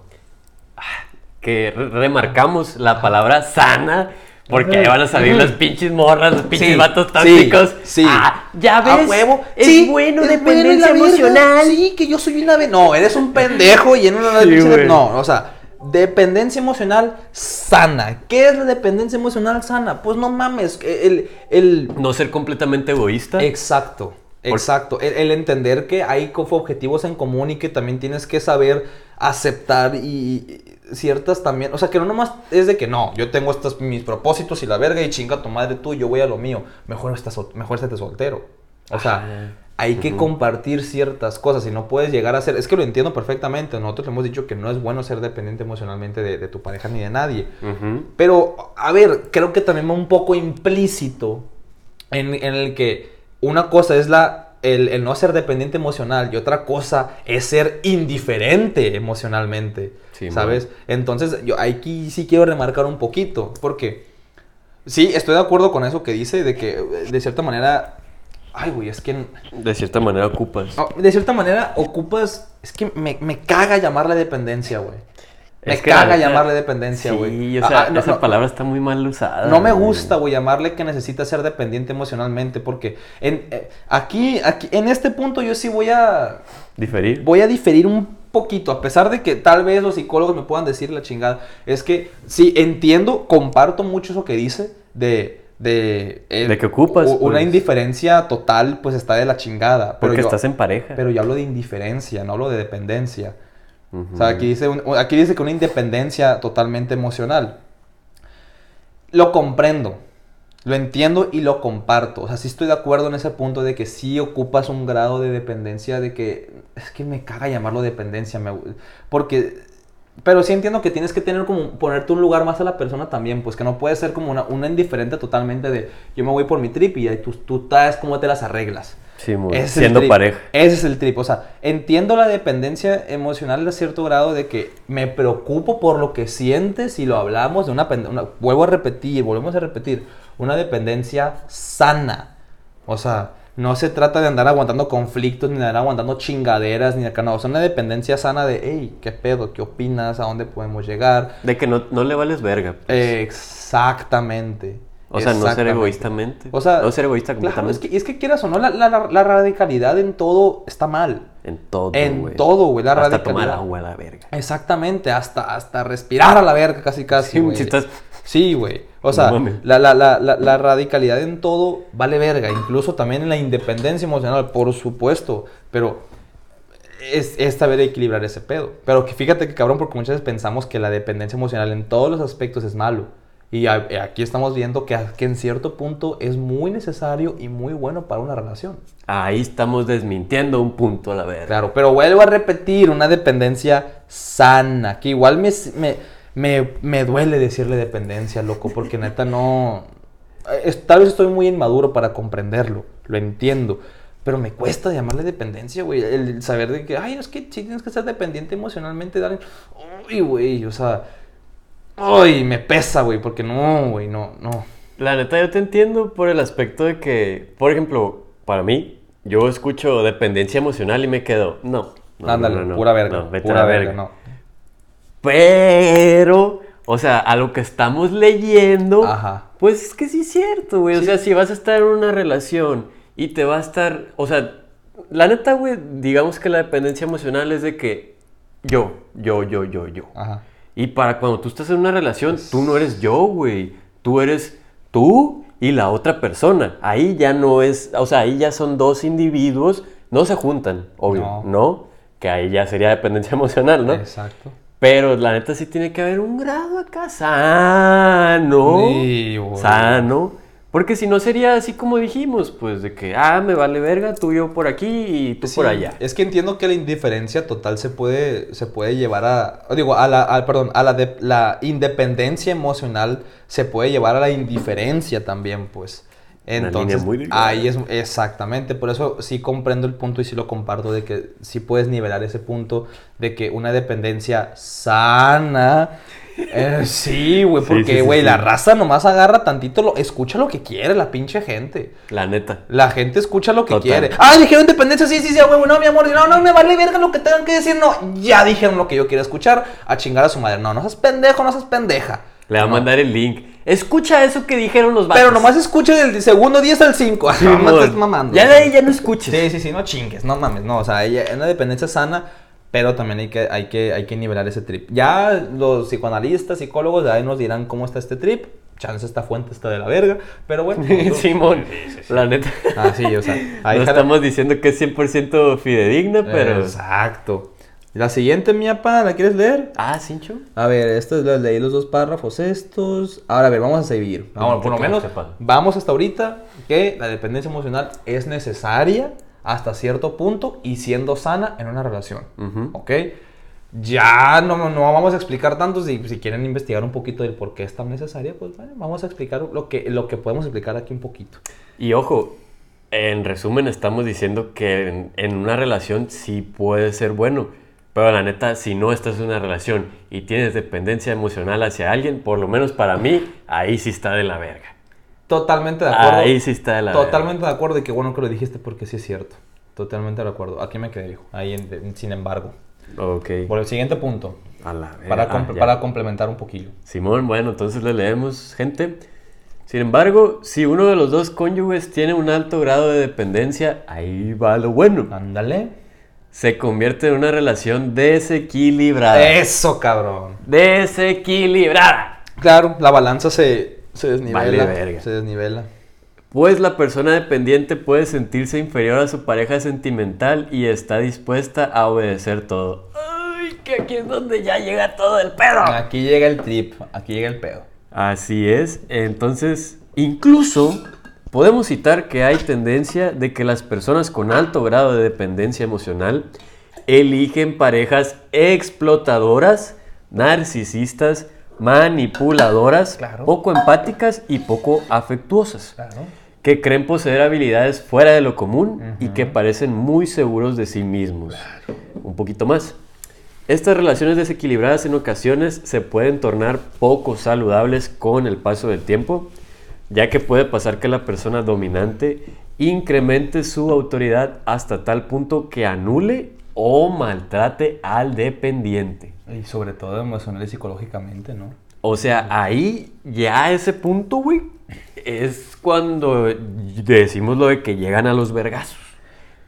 que re- remarcamos la palabra sana, porque ahí van a salir las pinches morras, los pinches Sí, vatos sí, tóxicos. sí. Ah, ya A ves, huevo. es Sí, bueno es dependencia bueno emocional. Sí, que yo soy una... No, eres un pendejo y en una... Sí, güey. no, o sea, dependencia emocional sana. ¿Qué es la dependencia emocional sana? Pues no mames, el... el No ser completamente egoísta. Exacto, exacto. El, el entender que hay objetivos en común y que también tienes que saber aceptar y, ciertas también, o sea, que no nomás es de que no, yo tengo estos mis propósitos y la verga y chinga tu madre tú, yo voy a lo mío. Mejor estás mejor estate soltero. O sea, hay que compartir ciertas cosas y no puedes llegar a ser, es que lo entiendo perfectamente, nosotros hemos dicho que no es bueno ser dependiente emocionalmente de, de tu pareja ni de nadie, Ujú. pero a ver, creo que también va un poco implícito en, en el que una cosa es la... El, el no ser dependiente emocional y otra cosa es ser indiferente emocionalmente, Sí, ¿sabes? Entonces, yo aquí sí quiero remarcar un poquito, porque sí, estoy de acuerdo con eso que dice, de que de cierta manera, ay, güey, es que De cierta manera ocupas. no, de cierta manera ocupas, es que me, me caga llamarle dependencia, güey. Me Es que la caga llamarle dependencia, güey. Sí, o sea, Ah, no, esa no, palabra está muy mal usada. no me gusta, güey, llamarle que necesita ser dependiente emocionalmente, porque en, eh, aquí, aquí, en este punto yo sí voy a, Diferir. voy a diferir un poquito, a pesar de que tal vez los psicólogos me puedan decir la chingada. Es que sí, entiendo, comparto mucho eso que dice de... De, eh, De que ocupas, Una pues. indiferencia total, pues está de la chingada. Pero Porque yo- estás en pareja. Pero yo hablo de indiferencia, no hablo de dependencia. O sea, aquí dice, un- aquí dice que una independencia totalmente emocional. Lo comprendo, lo entiendo y lo comparto. O sea, sí estoy de acuerdo en ese punto de que sí ocupas un grado de dependencia, de que es que me caga llamarlo dependencia, me- porque... Pero sí entiendo que tienes que tener como ponerte un lugar más a la persona también, pues que no puede ser como una, una indiferente totalmente de yo me voy por mi trip y ahí tú, tú sabes cómo te las arreglas. Sí, muy- el siendo pareja. Ese es el trip. O sea, entiendo la dependencia emocional a cierto grado de que me preocupo por lo que sientes y lo hablamos de una, una- Vuelvo a repetir, volvemos a repetir. Una dependencia sana. O sea, no se trata de andar aguantando conflictos, ni de andar aguantando chingaderas, ni de acá. No, es una dependencia sana de, hey, ¿qué pedo? ¿Qué opinas? ¿A dónde podemos llegar? De que no, no le vales verga. pues. Exactamente. o sea, no ser egoístamente. O sea, no ser egoísta Claro, completamente. es que, es que quieras o no, la, la- la radicalidad en todo está mal. En todo, En todo, güey, la Hasta radicalidad. tomar agua a la verga. Exactamente, hasta, hasta respirar a la verga, casi casi. Sí, güey. Sí, güey. O sea, la, la, la, la, la radicalidad en todo vale verga. Incluso también en la independencia emocional, por supuesto. Pero es, es saber equilibrar ese pedo. Pero que fíjate que cabrón, porque muchas veces pensamos que la dependencia emocional en todos los aspectos es malo. Y a- aquí estamos viendo que, que en cierto punto es muy necesario y muy bueno para una relación. Ahí estamos desmintiendo un punto a la verga. Claro, pero vuelvo a repetir, una dependencia sana, que igual me, me, me, me duele decirle dependencia, loco, porque neta no... tal vez estoy muy inmaduro para comprenderlo, lo entiendo, pero me cuesta llamarle dependencia, güey, el saber de que, ay, es que sí tienes que ser dependiente emocionalmente, alguien. Uy, güey, o sea, uy, me pesa, güey, porque no, güey, no, no. La neta, yo te entiendo por el aspecto de que, por ejemplo, para mí, yo escucho dependencia emocional y me quedo, no. no, Ándale, no, no, pura verga, no, vete a pura la verga, verga. no. Pero, o sea, a lo que estamos leyendo, Ajá. pues es que sí es cierto, güey. O sea, si vas a estar en una relación y te va a estar, o sea, la neta, güey, digamos que la dependencia emocional es de que yo, yo, yo, yo, yo. Ajá. Y para cuando tú estás en una relación, tú no eres yo, güey. Tú eres tú y la otra persona. Ahí ya no es, o sea, ahí ya son dos individuos, no se juntan, obvio, No. ¿no? Que ahí ya sería dependencia emocional, ¿no? Exacto. Pero la neta sí tiene que haber un grado acá sano. Sí. Sano. Porque si no sería así como dijimos, pues de que, ah, me vale verga, tú yo por aquí y tú Sí, por allá. Es que entiendo que la indiferencia total se puede, se puede llevar a, digo, a la, a- perdón, a la, de- la independencia emocional se puede llevar a la indiferencia también, pues. Línea Entonces, muy delgada. ahí es exactamente, por eso sí comprendo el punto y sí lo comparto de que sí puedes nivelar ese punto de que una dependencia sana eh, sí, güey, porque, sí, sí, güey, sí. la raza nomás agarra tantito, lo, escucha lo que quiere la pinche gente. La neta. La gente escucha lo que Total. quiere. Ah, dijeron independencia, sí, sí, sí, güey, no, mi amor, no, no, me vale verga lo que tengan que decir, no, ya dijeron lo que yo quiero escuchar, a chingar a su madre. No, no seas pendejo, no seas pendeja. Le va a mandar el link. Escucha eso que dijeron los vatos. Pero nomás escucha del segundo 10 al 5. Sí, no estés mamando. Ya de ahí ya no escuches. Sí, sí, sí, no chingues, no mames, no, o sea, ella es una dependencia sana, pero también hay que, hay que, hay que nivelar ese trip. Ya los psicoanalistas, psicólogos, de ahí nos dirán cómo está este trip. Chance esta fuente está de la verga, pero bueno. nosotros- Simón, la neta. Ah, sí, o sea, ahí no estamos diciendo que es 100% fidedigna, pero... Exacto. La siguiente, mi apa, ¿la quieres leer? Ah, Cincho. A ver, estos los leí los dos párrafos estos. Ahora, a ver, vamos a seguir. Vamos, por lo ¿Qué menos, vamos hasta ahorita que la dependencia emocional es necesaria hasta cierto punto y siendo sana en una relación. Ujú. ¿Ok? Ya no, no vamos a explicar tanto. Si, si quieren investigar un poquito del por qué es tan necesaria, pues bueno, vamos a explicar lo que, lo que podemos explicar aquí un poquito. Y ojo, en resumen estamos diciendo que en, en una relación sí puede ser bueno, pero la neta, si no estás en una relación y tienes dependencia emocional hacia alguien, por lo menos para mí, ahí sí está de la verga. Totalmente de acuerdo. Ahí sí está de la Totalmente de acuerdo y qué bueno que lo dijiste porque sí es cierto. Totalmente de acuerdo. Aquí me quedé, hijo. Ahí, en- sin embargo. Ok. Por el siguiente punto, A la verga. para, Ah, para complementar un poquillo. Simón, bueno, entonces le leemos, gente. Sin embargo, si uno de los dos cónyuges tiene un alto grado de dependencia, ahí va lo bueno. Ándale. Se convierte en una relación desequilibrada. Eso, cabrón. Desequilibrada. Claro, la balanza se, se desnivela. Vale verga. Se desnivela. Pues la persona dependiente puede sentirse inferior a su pareja sentimental y está dispuesta a obedecer todo. Ay, que aquí es donde ya llega todo el pedo. Aquí llega el trip, aquí llega el pedo. Así es. Entonces, incluso podemos citar que hay tendencia de que las personas con alto grado de dependencia emocional eligen parejas explotadoras, narcisistas, manipuladoras, Claro. poco empáticas y poco afectuosas. Claro. que creen poseer habilidades fuera de lo común y que parecen muy seguros de sí mismos. Un poquito más. Estas relaciones desequilibradas en ocasiones se pueden tornar poco saludables con el paso del tiempo, ya que puede pasar que la persona dominante incremente su autoridad hasta tal punto que anule o maltrate al dependiente. Y sobre todo emocional y psicológicamente, ¿no? O sea, ahí ya a ese punto, güey, es cuando decimos lo de que llegan a los vergazos.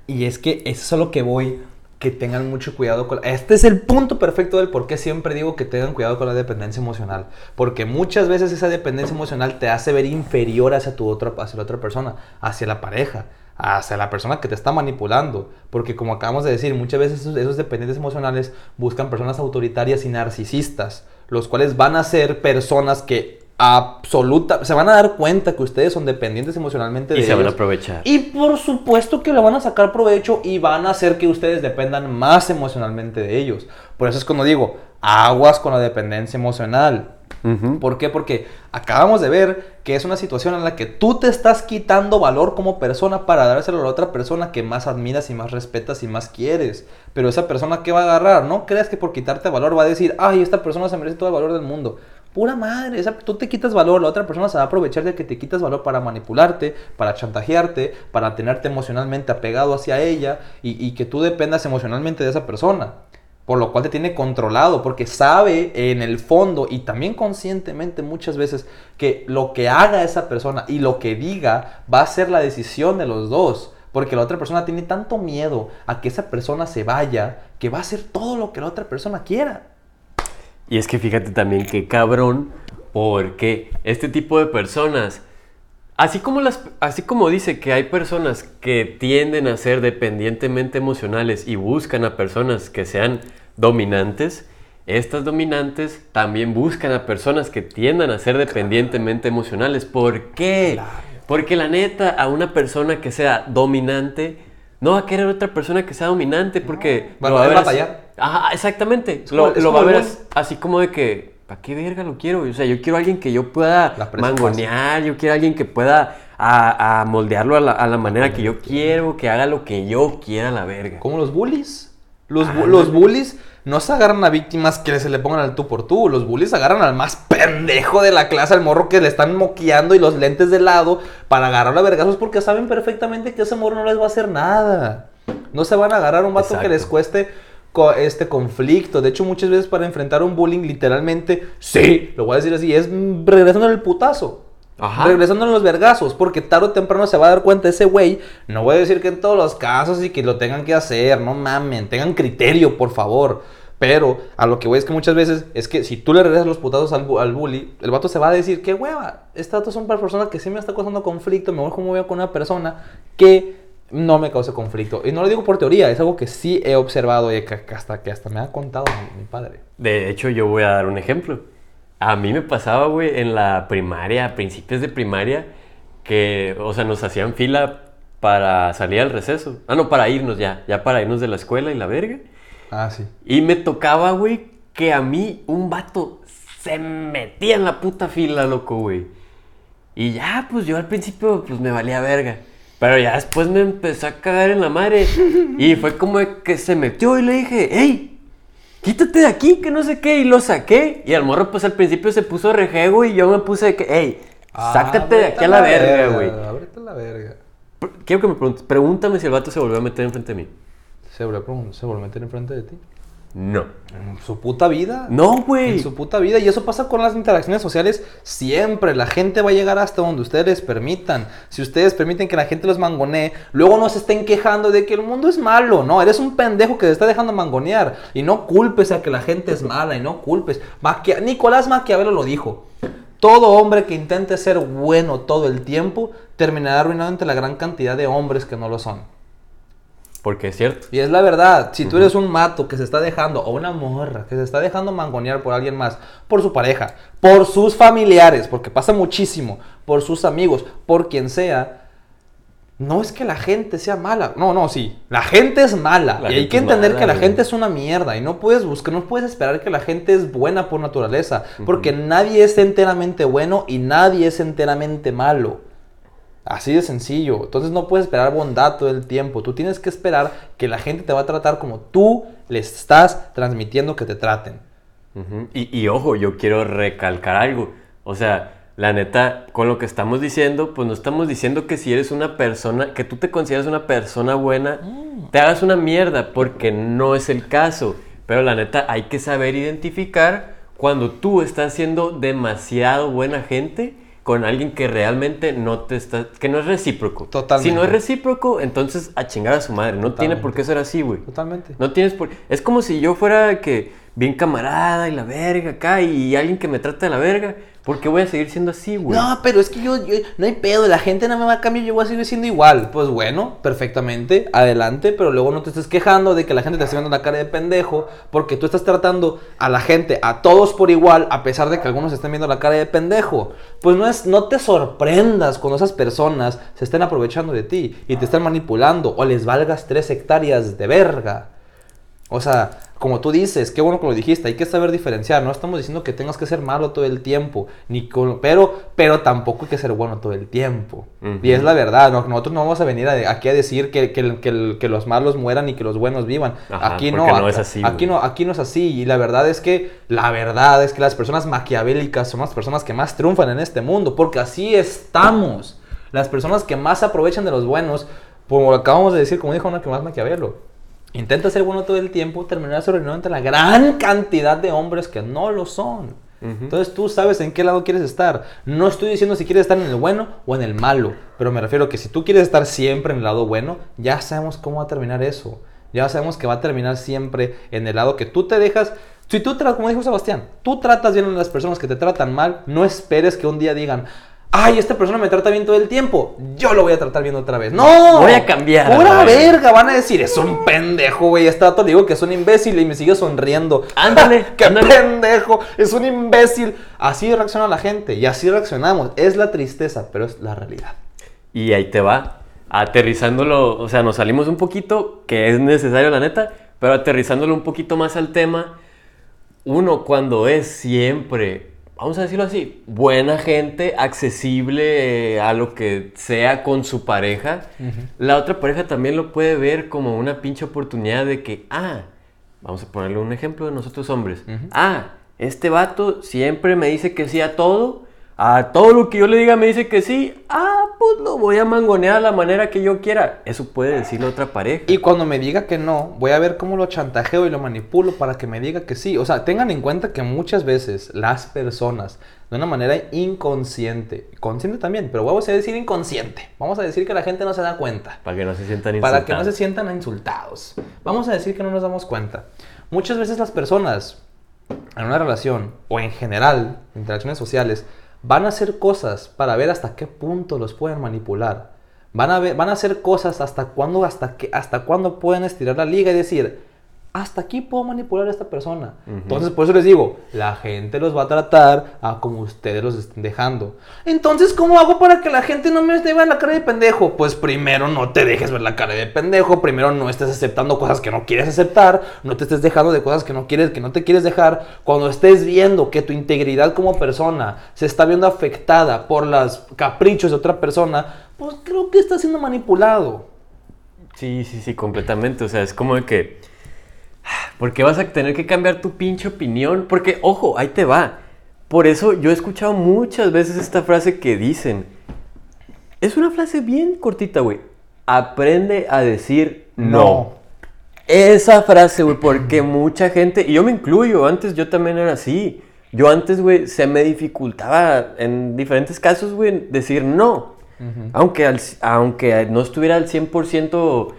Y es que eso es a lo que voy, que tengan mucho cuidado con... Este es el punto perfecto del por qué siempre digo que tengan cuidado con la dependencia emocional. Porque muchas veces esa dependencia emocional te hace ver inferior hacia, tu otra, hacia la otra persona, hacia la pareja, hacia la persona que te está manipulando. Porque como acabamos de decir, muchas veces esos, esos dependientes emocionales buscan personas autoritarias y narcisistas, los cuales van a ser personas que absoluta se van a dar cuenta que ustedes son dependientes emocionalmente Y de se van a ellos. aprovechar. Y por supuesto que le van a sacar provecho y van a hacer que ustedes dependan más emocionalmente de ellos. Por eso es cuando digo, aguas con la dependencia emocional. ¿Por qué? Porque acabamos de ver que es una situación en la que tú te estás quitando valor como persona para dárselo a la otra persona que más admiras y más respetas y más quieres. Pero esa persona, ¿qué va a agarrar? No creas que por quitarte valor va a decir, ay, esta persona se merece todo el valor del mundo. Pura madre, esa- tú te quitas valor, la otra persona se va a aprovechar de que te quitas valor para manipularte, para chantajearte, para tenerte emocionalmente apegado hacia ella y, y que tú dependas emocionalmente de esa persona. Por lo cual te tiene controlado, porque sabe en el fondo y también conscientemente muchas veces que lo que haga esa persona y lo que diga va a ser la decisión de los dos. Porque la otra persona tiene tanto miedo a que esa persona se vaya que va a hacer todo lo que la otra persona quiera. Y es que fíjate también que cabrón, porque este tipo de personas, así como, las, así como dice que hay personas que tienden a ser dependientemente emocionales y buscan a personas que sean dominantes, estas dominantes también buscan a personas que tiendan a ser dependientemente emocionales. ¿Por qué? Porque la neta, a una persona que sea dominante, no va a querer otra persona que sea dominante porque... Va a lo querer ver así- batallar. Ajá, exactamente. como- lo va a ver así como de que, ¿para qué verga lo quiero? O sea, yo quiero a alguien que yo pueda mangonear, yo quiero a alguien que pueda a, a moldearlo a la, a la manera que yo quiero, que haga lo que yo quiera la verga. Como los bullies. Los, bu- Ah, los no. bullies no se agarran a víctimas que se le pongan al tú por tú. Los bullies agarran al más pendejo de la clase, al morro que le están moqueando y los lentes de lado para agarrarlo a vergazos porque saben perfectamente que ese morro no les va a hacer nada. No se van a agarrar a un vato que les cueste este conflicto. De hecho, muchas veces para enfrentar un bullying, literalmente, sí, lo voy a decir así, es regresando el putazo. Ajá. Regresando a los vergazos, porque tarde o temprano se va a dar cuenta ese güey. No voy a decir que en todos los casos y que lo tengan que hacer, no mamen, tengan criterio, por favor. Pero a lo que voy es que muchas veces es que si tú le regresas los putazos al, bu- al bully, el vato se va a decir, qué hueva, estas datos son para personas que sí me está causando conflicto, mejor como voy con una persona que no me cause conflicto. Y no lo digo por teoría, es algo que sí he observado y que, hasta, que hasta me ha contado mi, mi padre. De hecho, yo voy a dar un ejemplo. A mí me pasaba, güey, en la primaria, a principios de primaria, que, o sea, nos hacían fila para salir al receso. Ah, no, para irnos ya, ya para irnos de la escuela y la verga. Ah, sí. Y me tocaba, güey, que a mí un vato se metía en la puta fila, loco, güey. Y ya, pues yo al principio, pues me valía verga. Pero ya después me empezó a cagar en la madre. Y fue como que se metió y le dije, hey, quítate de aquí, que no sé qué. Y lo saqué. Y al morro, pues al principio se puso rejego y yo me puse de que, hey, sácate de aquí a la verga, güey. Ábrete la verga. Quiero que me preguntes, pregúntame si el vato se volvió a meter enfrente de mí. ¿Se volvió, a ¿Se volvió a meter enfrente de ti? No. En su puta vida. No, En güey. su puta vida. Y eso pasa con las interacciones sociales siempre. La gente va a llegar hasta donde ustedes les permitan. Si ustedes permiten que la gente los mangonee, luego no se estén quejando de que el mundo es malo. No, eres un pendejo que se está dejando mangonear. Y no culpes a que la gente es mala. Y no culpes. Maquia- Nicolás Maquiavelo lo dijo. Todo hombre que intente ser bueno todo el tiempo terminará arruinado entre la gran cantidad de hombres que no lo son. Porque es cierto. Y es la verdad, si tú eres un mato que se está dejando, o una morra que se está dejando mangonear por alguien más, por su pareja, por sus familiares, porque pasa muchísimo, por sus amigos, por quien sea, no es que la gente sea mala. No, no, sí. La gente es mala. La y hay que entender mala, que la güey. gente es una mierda. Y no puedes buscar, no puedes esperar que la gente es buena por naturaleza. Porque nadie es enteramente bueno y nadie es enteramente malo. Así de sencillo. Entonces no puedes esperar bondad todo el tiempo. Tú tienes que esperar que la gente te va a tratar como tú les estás transmitiendo que te traten. Y, y ojo, yo quiero recalcar algo. O sea, la neta, con lo que estamos diciendo, pues no estamos diciendo que si eres una persona, que tú te consideras una persona buena, te hagas una mierda, porque no es el caso. Pero la neta, hay que saber identificar cuando tú estás siendo demasiado buena gente con alguien que realmente no te está, que no es recíproco. Totalmente. Si no es recíproco, entonces a chingar a su madre. No tiene por qué ser así, güey. Totalmente. No tienes por... Es como si yo fuera que bien camarada y la verga acá y alguien que me trata de la verga. ¿Por qué voy a seguir siendo así, güey? No, pero es que yo, no hay pedo, la gente no me va a cambiar, yo voy a seguir siendo igual. Pues bueno, perfectamente, adelante, pero luego no te estés quejando de que la gente te esté viendo la cara de pendejo, porque tú estás tratando a la gente, a todos por igual, a pesar de que algunos estén viendo la cara de pendejo. Pues no es, no te sorprendas cuando esas personas se estén aprovechando de ti y te estén manipulando o les valgas tres hectáreas de verga. O sea, como tú dices, qué bueno que lo dijiste, hay que saber diferenciar. No estamos diciendo que tengas que ser malo todo el tiempo, ni con- pero, pero tampoco hay que ser bueno todo el tiempo. Y es la verdad, ¿no? nosotros no vamos a venir a- aquí a decir que, que- que- que los malos mueran y que los buenos vivan. Ajá, aquí no, es así, Aquí no, aquí no es así. Y la verdad es que, la verdad es que las personas maquiavélicas son las personas que más triunfan en este mundo, porque así estamos. Las personas que más aprovechan de los buenos, como acabamos de decir, como dijo una que más Maquiavelo. Intenta ser bueno todo el tiempo, terminarás arruinado entre la gran cantidad de hombres que no lo son. Ujú. Entonces tú sabes en qué lado quieres estar. No estoy diciendo si quieres estar en el bueno o en el malo, pero me refiero que si tú quieres estar siempre en el lado bueno, ya sabemos cómo va a terminar eso. Ya sabemos que va a terminar siempre en el lado que tú te dejas. Si tú como dijo Sebastián, tú tratas bien a las personas que te tratan mal, no esperes que un día digan, ay, esta persona me trata bien todo el tiempo, yo lo voy a tratar bien otra vez. No, Voy a cambiar, Pura verga, van a decir, es un pendejo, güey. Este dato le digo que es un imbécil y me sigue sonriendo. Ándale, ¡Qué ándale. pendejo! Es un imbécil. Así reacciona la gente y así reaccionamos. Es la tristeza, pero es la realidad. Y ahí te va. Aterrizándolo, o sea, nos salimos un poquito, que es necesario la neta, pero aterrizándolo un poquito más al tema, uno cuando es siempre, vamos a decirlo así, buena gente, accesible eh, a lo que sea con su pareja, la otra pareja también lo puede ver como una pinche oportunidad de que, ah, vamos a ponerle un ejemplo de nosotros hombres, ah, este vato siempre me dice que sí a todo, a todo lo que yo le diga me dice que sí, ah, pues lo voy a mangonear a la manera que yo quiera. Eso puede decir la otra pareja. Y cuando me diga que no, voy a ver cómo lo chantajeo y lo manipulo para que me diga que sí. O sea, tengan en cuenta que muchas veces las personas, de una manera inconsciente, consciente también, pero vamos a decir inconsciente, vamos a decir que la gente no se da cuenta. Para que no se sientan para que no se insultados. sientan insultados. Vamos a decir que no nos damos cuenta. Muchas veces las personas en una relación o en general, interacciones sociales, van a hacer cosas para ver hasta qué punto los pueden manipular. Van a, ver, van a hacer cosas hasta cuándo, hasta, que, hasta cuándo pueden estirar la liga y decir, hasta aquí puedo manipular a esta persona. Entonces, por eso les digo, la gente los va a tratar a como ustedes los estén dejando. Entonces, ¿cómo hago para que la gente no me vea la cara de pendejo? Pues primero no te dejes ver la cara de pendejo, primero no estés aceptando cosas que no quieres aceptar, no te estés dejando de cosas que no quieres, que no te quieres dejar. Cuando estés viendo que tu integridad como persona se está viendo afectada por los caprichos de otra persona, pues creo que estás siendo manipulado. Sí, sí, sí, completamente. O sea, es como de que porque vas a tener que cambiar tu pinche opinión. Porque, ojo, ahí te va. Por eso yo he escuchado muchas veces esta frase que dicen. Es una frase bien cortita, güey. Aprende a decir no. Esa frase, güey, porque mucha gente, y yo me incluyo, antes yo también era así. Yo antes, güey, se me dificultaba en diferentes casos, güey, decir no. aunque, aunque no estuviera al 100%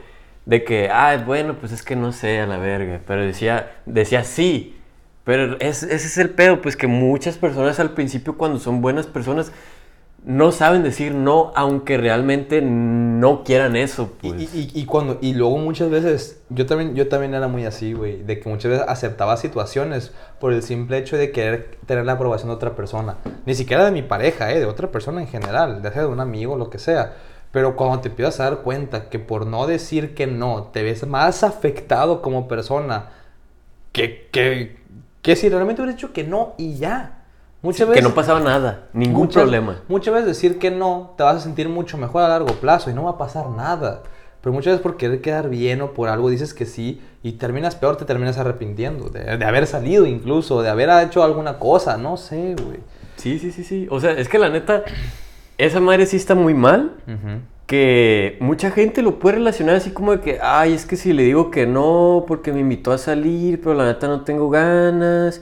de que, ah, bueno, pues es que no sé, a la verga. Pero decía, decía sí. Pero ese es el pedo, pues que muchas personas al principio, cuando son buenas personas, no saben decir no, aunque realmente no quieran eso. Pues. Y, cuando, y luego muchas veces, yo también, yo también era muy así, güey, de que muchas veces aceptaba situaciones por el simple hecho de querer tener la aprobación de otra persona. Ni siquiera de mi pareja, eh, de otra persona en general, de de un amigo, lo que sea. Pero cuando te empiezas a dar cuenta que por no decir que no, te ves más afectado como persona que, que, que si realmente hubieras dicho que no y ya. Muchas veces, que no pasaba nada, ningún problema. Muchas veces decir que no te vas a sentir mucho mejor a largo plazo y no va a pasar nada. Pero muchas veces por querer quedar bien o por algo dices que sí y terminas peor, te terminas arrepintiendo. De, de haber salido incluso, de haber hecho alguna cosa, no sé, güey. Sí, sí, sí, sí. O sea, es que la neta, esa madre sí está muy mal. Que mucha gente lo puede relacionar así como de que, ay, es que si le digo que no porque me invitó a salir, pero la neta no tengo ganas.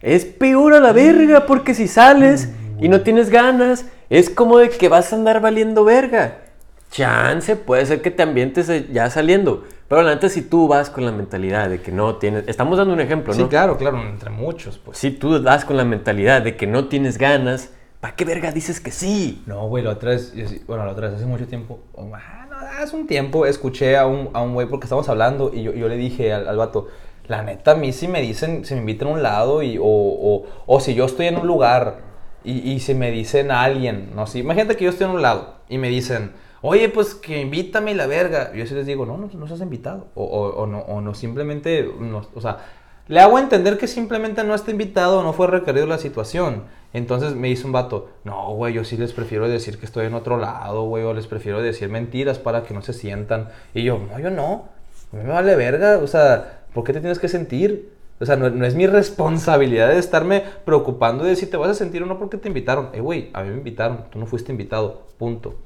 Es peor a la verga porque si sales y no tienes ganas, es como de que vas a andar valiendo verga. Chance, puede ser que te ambientes ya saliendo. Pero la neta, si tú vas con la mentalidad de que no tienes. Estamos dando un ejemplo, ¿no? Sí, claro, claro, entre muchos, pues. Si tú vas con la mentalidad de que no tienes ganas, ¿Para qué verga dices que sí? No, güey, la otra vez, bueno, la otra vez hace mucho tiempo, ah, hace un tiempo escuché a un, a un güey porque estábamos hablando y yo, yo le dije al, al, vato, la neta, a mí si me dicen, si me invitan a un lado y, o, o, o si yo estoy en un lugar y, y si me dicen a alguien, no sé, imagínate que yo estoy en un lado y me dicen, oye, pues que invítame la verga. Yo sí les digo, no, no, no seas invitado. O, o, o, no, o no, simplemente, no, o sea, le hago entender que simplemente no está invitado, no fue requerido la situación. Entonces me dice un vato, no, güey, yo sí les prefiero decir que estoy en otro lado, güey, o les prefiero decir mentiras para que no se sientan. Y yo, no, yo no, a mí me vale verga, o sea, ¿por qué te tienes que sentir? O sea, no, es mi responsabilidad de estarme preocupando de si te vas a sentir o no porque te invitaron. Eh, güey, a mí me invitaron, tú no fuiste invitado, punto.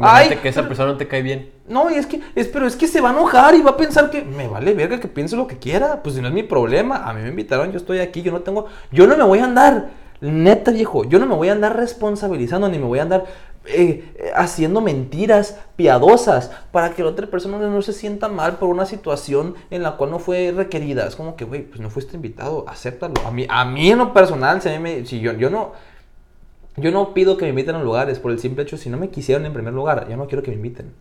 Imagínate que esa persona no te cae bien. No, y es que, es, pero es que se va a enojar y va a pensar que me vale verga que piense lo que quiera. Pues si no es mi problema, a mí me invitaron, yo estoy aquí, yo no tengo, yo no me voy a andar, neta viejo, yo no me voy a andar responsabilizando ni me voy a andar eh, haciendo mentiras piadosas para que la otra persona no se sienta mal por una situación en la cual no fue requerida. Es como que, güey, pues no fuiste invitado, acéptalo. A mí, a mí en lo personal, si, me, si yo, yo no yo no pido que me inviten a lugares por el simple hecho, si no me quisieron en primer lugar, yo no quiero que me inviten.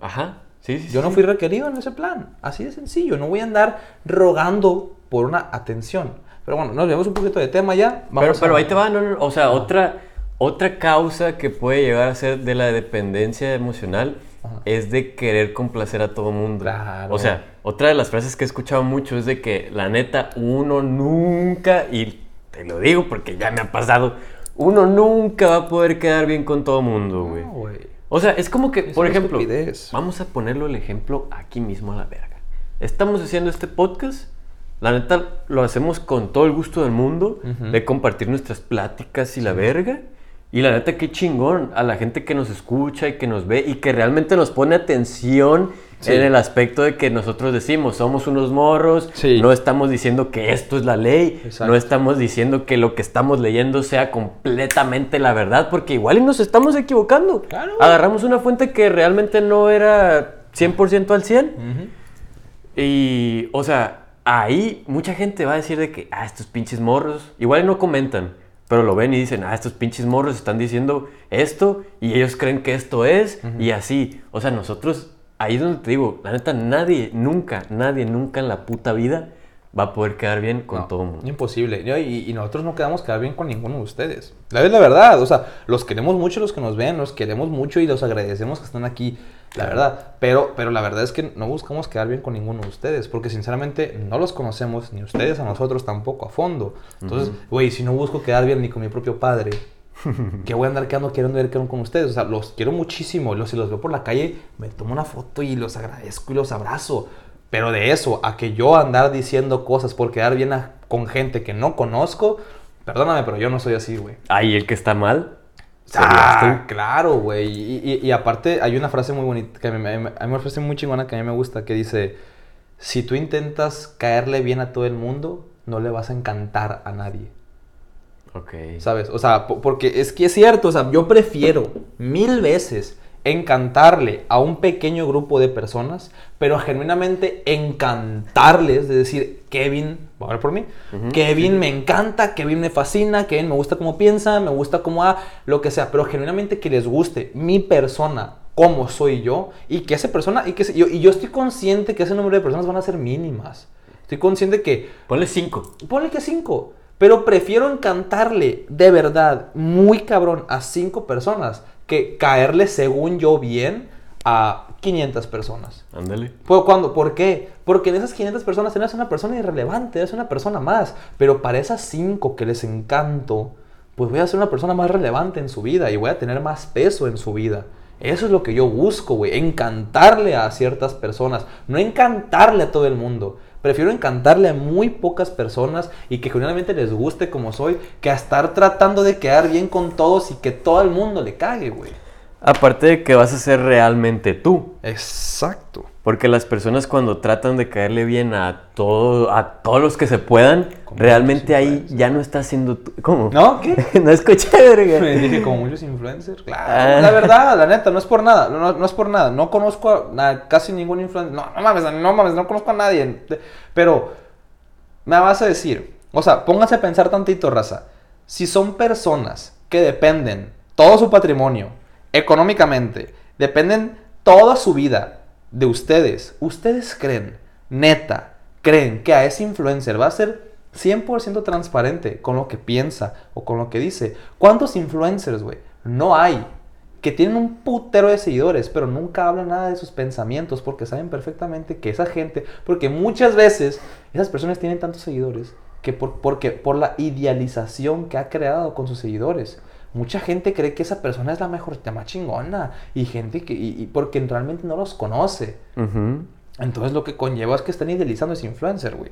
Ajá, sí, sí. Yo no fui requerido en ese plan, así de sencillo, no voy a andar rogando por una atención. Pero bueno, nos vemos un poquito de tema ya. Vamos pero, pero ahí te va, no, o sea, otra, otra causa que puede llegar a ser de la dependencia emocional es de querer complacer a todo mundo. Claro. O sea, otra de las frases que he escuchado mucho es de que la neta uno nunca, y te lo digo porque ya me ha pasado, uno nunca va a poder quedar bien con todo mundo, güey. o sea, es como que, por ejemplo, vamos a ponerlo el ejemplo aquí mismo a la verga. Estamos haciendo este podcast, la neta lo hacemos con todo el gusto del mundo, de compartir nuestras pláticas y la verga. Y la neta, qué chingón a la gente que nos escucha y que nos ve y que realmente nos pone atención en el aspecto de que nosotros decimos, somos unos morros, no estamos diciendo que esto es la ley, no estamos diciendo que lo que estamos leyendo sea completamente la verdad, porque igual nos estamos equivocando. Agarramos una fuente que realmente no era 100% al 100. Y, o sea, ahí mucha gente va a decir de que, ah, estos pinches morros, igual no comentan pero lo ven y dicen, ah, estos pinches morros están diciendo esto y ellos creen que esto es y así. O sea, nosotros ahí es donde te digo, la neta, nadie, nunca, nadie, nunca en la puta vida va a poder quedar bien con No, todo el mundo. Imposible. Y, y nosotros no quedamos quedar bien con ninguno de ustedes. La es la verdad. O sea, los queremos mucho los que nos ven, los queremos mucho y los agradecemos que están aquí. La verdad. Pero, pero la verdad es que no buscamos quedar bien con ninguno de ustedes. Porque sinceramente no los conocemos, ni ustedes a nosotros tampoco a fondo. Entonces, güey, si no busco quedar bien ni con mi propio padre, que voy a andar quedando queriendo ver con, con ustedes. O sea, los quiero muchísimo. Los, si los veo por la calle, me tomo una foto y los agradezco y los abrazo. Pero de eso, a que yo andar diciendo cosas por quedar bien a- con gente que no conozco, perdóname, pero yo no soy así, güey. Ahí el que está mal. Ah, claro, güey. Y, y- y aparte hay una frase muy bonita, que a mí, me- a mí me parece muy chingona, que a mí me gusta, que dice, si tú intentas caerle bien a todo el mundo, no le vas a encantar a nadie. Ok. ¿Sabes? O sea, po- porque es que es cierto, o sea, yo prefiero mil veces encantarle a un pequeño grupo de personas, pero genuinamente encantarles, de decir, Kevin, voy a hablar por mí, Kevin me encanta, Kevin me fascina, Kevin me gusta cómo piensa, me gusta cómo ha, lo que sea, pero genuinamente que les guste mi persona, como soy yo, y que esa persona, y que se- yo, y yo estoy consciente que ese número de personas van a ser mínimas. Estoy consciente que Ponle cinco. Ponle que cinco. Pero prefiero encantarle de verdad muy cabrón a cinco personas que caerle según yo bien a 500 personas. Ándale. ¿Por, cuando, ¿Por qué? Porque en esas 500 personas eres una persona irrelevante, eres una persona más. Pero para esas cinco que les encanto, pues voy a ser una persona más relevante en su vida y voy a tener más peso en su vida. Eso es lo que yo busco, güey. Encantarle a ciertas personas. No encantarle a todo el mundo. Prefiero encantarle a muy pocas personas y que genuinamente les guste como soy, que a estar tratando de quedar bien con todos y que todo el mundo le cague, güey. Aparte de que vas a ser realmente tú. Exacto. Porque las personas cuando tratan de caerle bien a todo, a todos los que se puedan, realmente ahí ya no estás siendo tú. ¿Cómo? ¿No? ¿Qué? no escuché, verga. Me dije como muchos influencers. Claro. Ah. La verdad, la neta, no es por nada. No, no es por nada. No conozco a casi ningún influencer. No, no mames, no mames, no conozco a nadie. Pero me vas a decir, o sea, pónganse a pensar tantito, raza. Si son personas que dependen todo su patrimonio, económicamente, dependen toda su vida de ustedes, ¿ustedes creen, neta, creen que a ese influencer va a ser 100% transparente con lo que piensa o con lo que dice? ¿Cuántos influencers, güey? No hay que tienen un putero de seguidores, pero nunca hablan nada de sus pensamientos porque saben perfectamente que esa gente, porque muchas veces esas personas tienen tantos seguidores que por, porque, por la idealización que ha creado con sus seguidores. Mucha gente cree que esa persona es la mejor, la más chingona, y gente que, y, y porque realmente no los conoce. Entonces lo que conlleva es que están idealizando ese influencer, güey.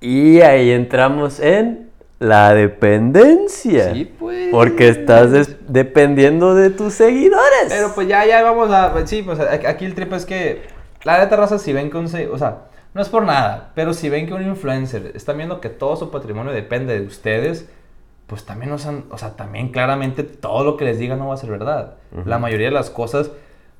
Y ahí entramos en la dependencia. Sí, pues. Porque estás dependiendo de tus seguidores. Pero pues ya, ya vamos a. Sí, pues aquí el trip es que. La neta raza, si ven que un. O sea, no es por nada, pero si ven que un influencer está viendo que todo su patrimonio depende de ustedes, pues también no son. O sea, también claramente todo lo que les diga no va a ser verdad. La mayoría de las cosas.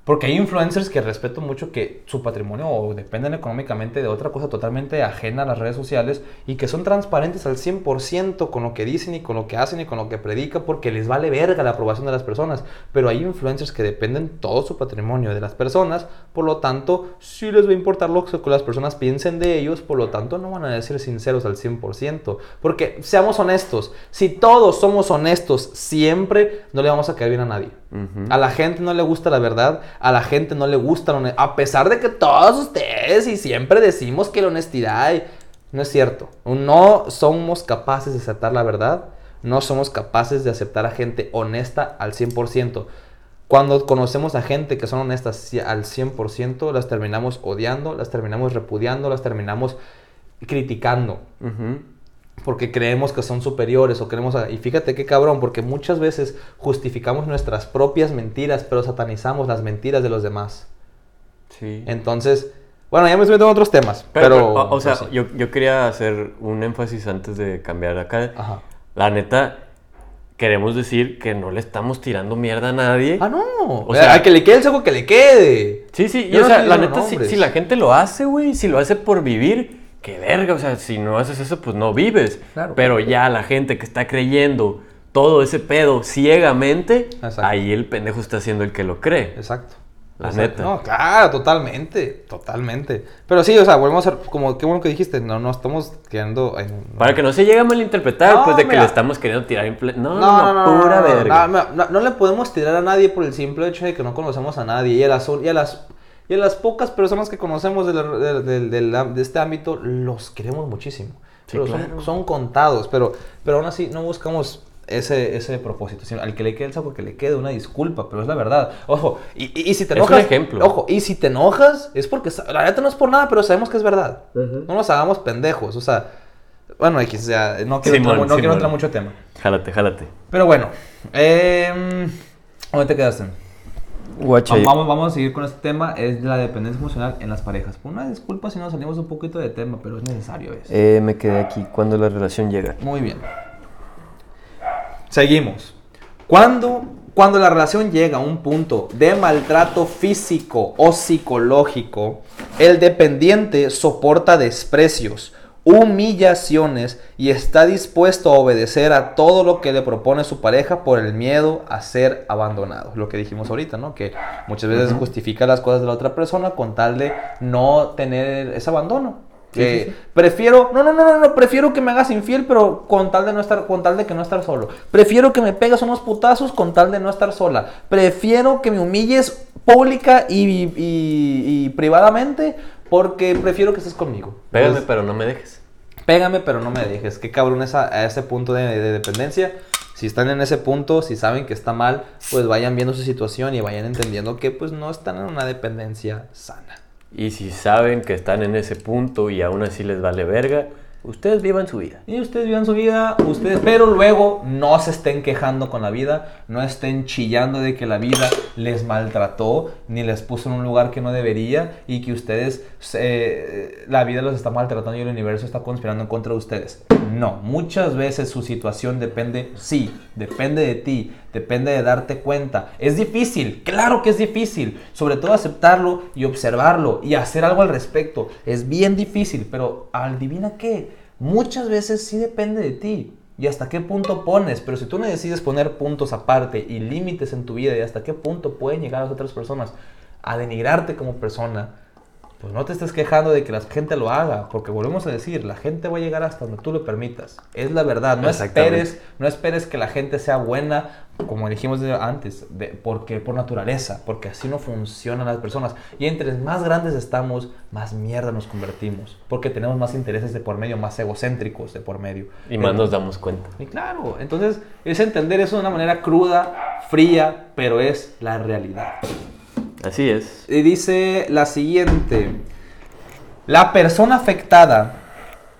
Porque hay influencers que respeto mucho que su patrimonio o dependen económicamente de otra cosa totalmente ajena a las redes sociales y que son transparentes al 100% con lo que dicen y con lo que hacen y con lo que predican porque les vale verga la aprobación de las personas. Pero hay influencers que dependen todo su patrimonio de las personas, por lo tanto, sí les va a importar lo que las personas piensen de ellos, por lo tanto, no van a decir sinceros al 100%. Porque seamos honestos, si todos somos honestos siempre, no le vamos a caer bien a nadie. Ujú. A la gente no le gusta la verdad, a la gente no le gusta la. A pesar de que todos ustedes y siempre decimos que la honestidad no es cierto. No somos capaces de aceptar la verdad, no somos capaces de aceptar a gente honesta al 100%. Cuando conocemos a gente que son honestas al 100%, las terminamos odiando, las terminamos repudiando, las terminamos criticando. Porque creemos que son superiores o creemos... a- Y fíjate qué cabrón, porque muchas veces justificamos nuestras propias mentiras, pero satanizamos las mentiras de los demás. Sí. Entonces, bueno, ya me estoy metiendo en otros temas, pero... Pero, o, o sea, pues yo, yo quería hacer un énfasis antes de cambiar acá. Ajá. La neta, queremos decir que no le estamos tirando mierda a nadie. Ah, no. O O sea- al que le quede el saco que le quede. Sí, sí, y o sea, la neta, si, si la gente lo hace, güey, si lo hace por vivir, qué verga, o sea, si no haces eso, pues no vives. Claro. Pero ya la gente que está creyendo todo ese pedo ciegamente, Exacto. ahí el pendejo está siendo el que lo cree. Exacto. La O sea, neta. No, claro, totalmente, totalmente. Pero sí, o sea, volvemos a ser, como, qué bueno que dijiste, no, no estamos quedando en... Para que no se llegue a malinterpretar, No, pues de que le estamos queriendo tirar en No, No, no, no, pura no, no, verga. no, no, no le podemos tirar a nadie por el simple hecho de que no conocemos a nadie. Y a las, y a las, y a las pocas personas que conocemos de, la- de- este ámbito, los queremos muchísimo. Sí, pero claro. son, contados, pero, pero aún así no buscamos ese, ese propósito. Sino al que le quede el saco, que le quede una disculpa, pero es la verdad. Ojo, y, y- y si te Es un enojas... ejemplo. Ojo, y si te enojas, es porque... La neta no es por nada, pero sabemos que es verdad. No nos hagamos pendejos, o sea... Bueno, X, ya, no quiero, Simón, entrar, no quiero entrar mucho tema. Jálate, jálate. Pero bueno, eh, ¿dónde te quedaste? Guacha. Vamos, vamos a seguir con este tema, es la dependencia emocional en las parejas. Una disculpa si nos salimos un poquito de tema, pero es necesario eso. Eh, me quedé aquí cuando la relación llega. Muy bien. Seguimos. Cuando, cuando la relación llega a un punto de maltrato físico o psicológico, el dependiente soporta desprecios, humillaciones y está dispuesto a obedecer a todo lo que le propone su pareja por el miedo a ser abandonado. Lo que dijimos ahorita, ¿no? Que muchas veces justifica las cosas de la otra persona con tal de no tener ese abandono. Sí, Que sí, sí. prefiero, no, no, no, no, no, prefiero que me hagas infiel, pero con tal de no estar, con tal de que no estar solo. Prefiero que me pegas unos putazos con tal de no estar sola. Prefiero que me humilles pública y, y- y privadamente porque prefiero que estés conmigo. Pégame, pero no me dejes. Pégame, pero no me dejes. Qué cabrón es a, a ese punto de, de dependencia. Si están en ese punto, si saben que está mal, pues vayan viendo su situación y vayan entendiendo que pues no están en una dependencia sana. Y si saben que están en ese punto y aún así les vale verga, ustedes vivan su vida. Y ustedes vivan su vida, ustedes, pero luego no se estén quejando con la vida, no estén chillando de que la vida les maltrató, ni les puso en un lugar que no debería y que ustedes, eh, la vida los está maltratando y el universo está conspirando en contra de ustedes. No, muchas veces su situación depende, sí, depende de ti, depende de darte cuenta. Es difícil, claro que es difícil, sobre todo aceptarlo y observarlo y hacer algo al respecto. Es bien difícil, pero adivina qué, muchas veces sí depende de ti. Y hasta qué punto pones, pero si tú no decides poner puntos aparte y límites en tu vida y hasta qué punto pueden llegar las otras personas a denigrarte como persona, pues no te estés quejando de que la gente lo haga, porque volvemos a decir, la gente va a llegar hasta donde tú lo permitas. Es la verdad, no esperes, no esperes que la gente sea buena, como dijimos antes, de- porque por naturaleza, porque así no funcionan las personas. Y entre más grandes estamos, más mierda nos convertimos, porque tenemos más intereses de por medio, más egocéntricos de por medio. Y más nos damos cuenta. Y claro, entonces es entender eso de una manera cruda, fría, pero es la realidad. Así es. Y dice la siguiente. La persona afectada,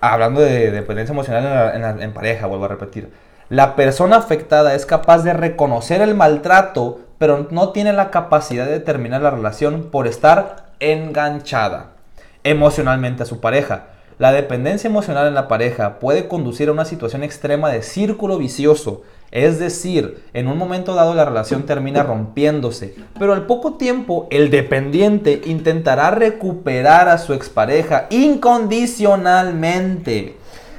hablando de dependencia emocional en, la- en pareja, vuelvo a repetir. La persona afectada es capaz de reconocer el maltrato, pero no tiene la capacidad de terminar la relación por estar enganchada emocionalmente a su pareja. La dependencia emocional en la pareja puede conducir a una situación extrema de círculo vicioso, es decir, en un momento dado la relación termina rompiéndose, pero al poco tiempo el dependiente intentará recuperar a su expareja incondicionalmente.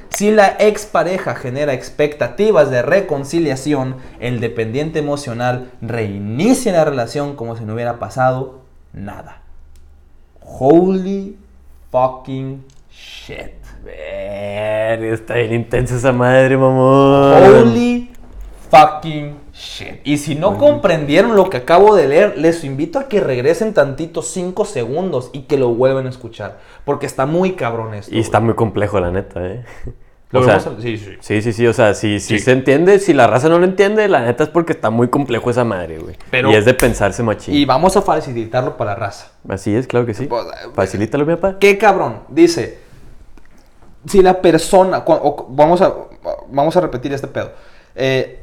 Si la expareja genera expectativas de reconciliación, el dependiente emocional reinicia la relación como si no hubiera pasado nada. Holy fucking shit. Ver, está bien intensa esa madre, mamón. Holy fucking shit. Y si no comprendieron lo que acabo de leer, les invito a que regresen tantito 5 segundos y que lo vuelvan a escuchar. Porque está muy cabrón esto. Y está muy complejo, la neta, ¿eh? Lo O sea, vemos sí, sí. Sí, sí, sí, o sea, si, si Sí. se entiende, si la raza no lo entiende, la neta es porque está muy complejo esa madre, güey. Pero- y es de pensarse machín. Y vamos a facilitarlo para la raza. Así es, claro que sí. Pues, Facilítalo, mi papá. ¿Qué cabrón? Dice, si la persona, o- vamos, a, vamos a repetir este pedo. Eh,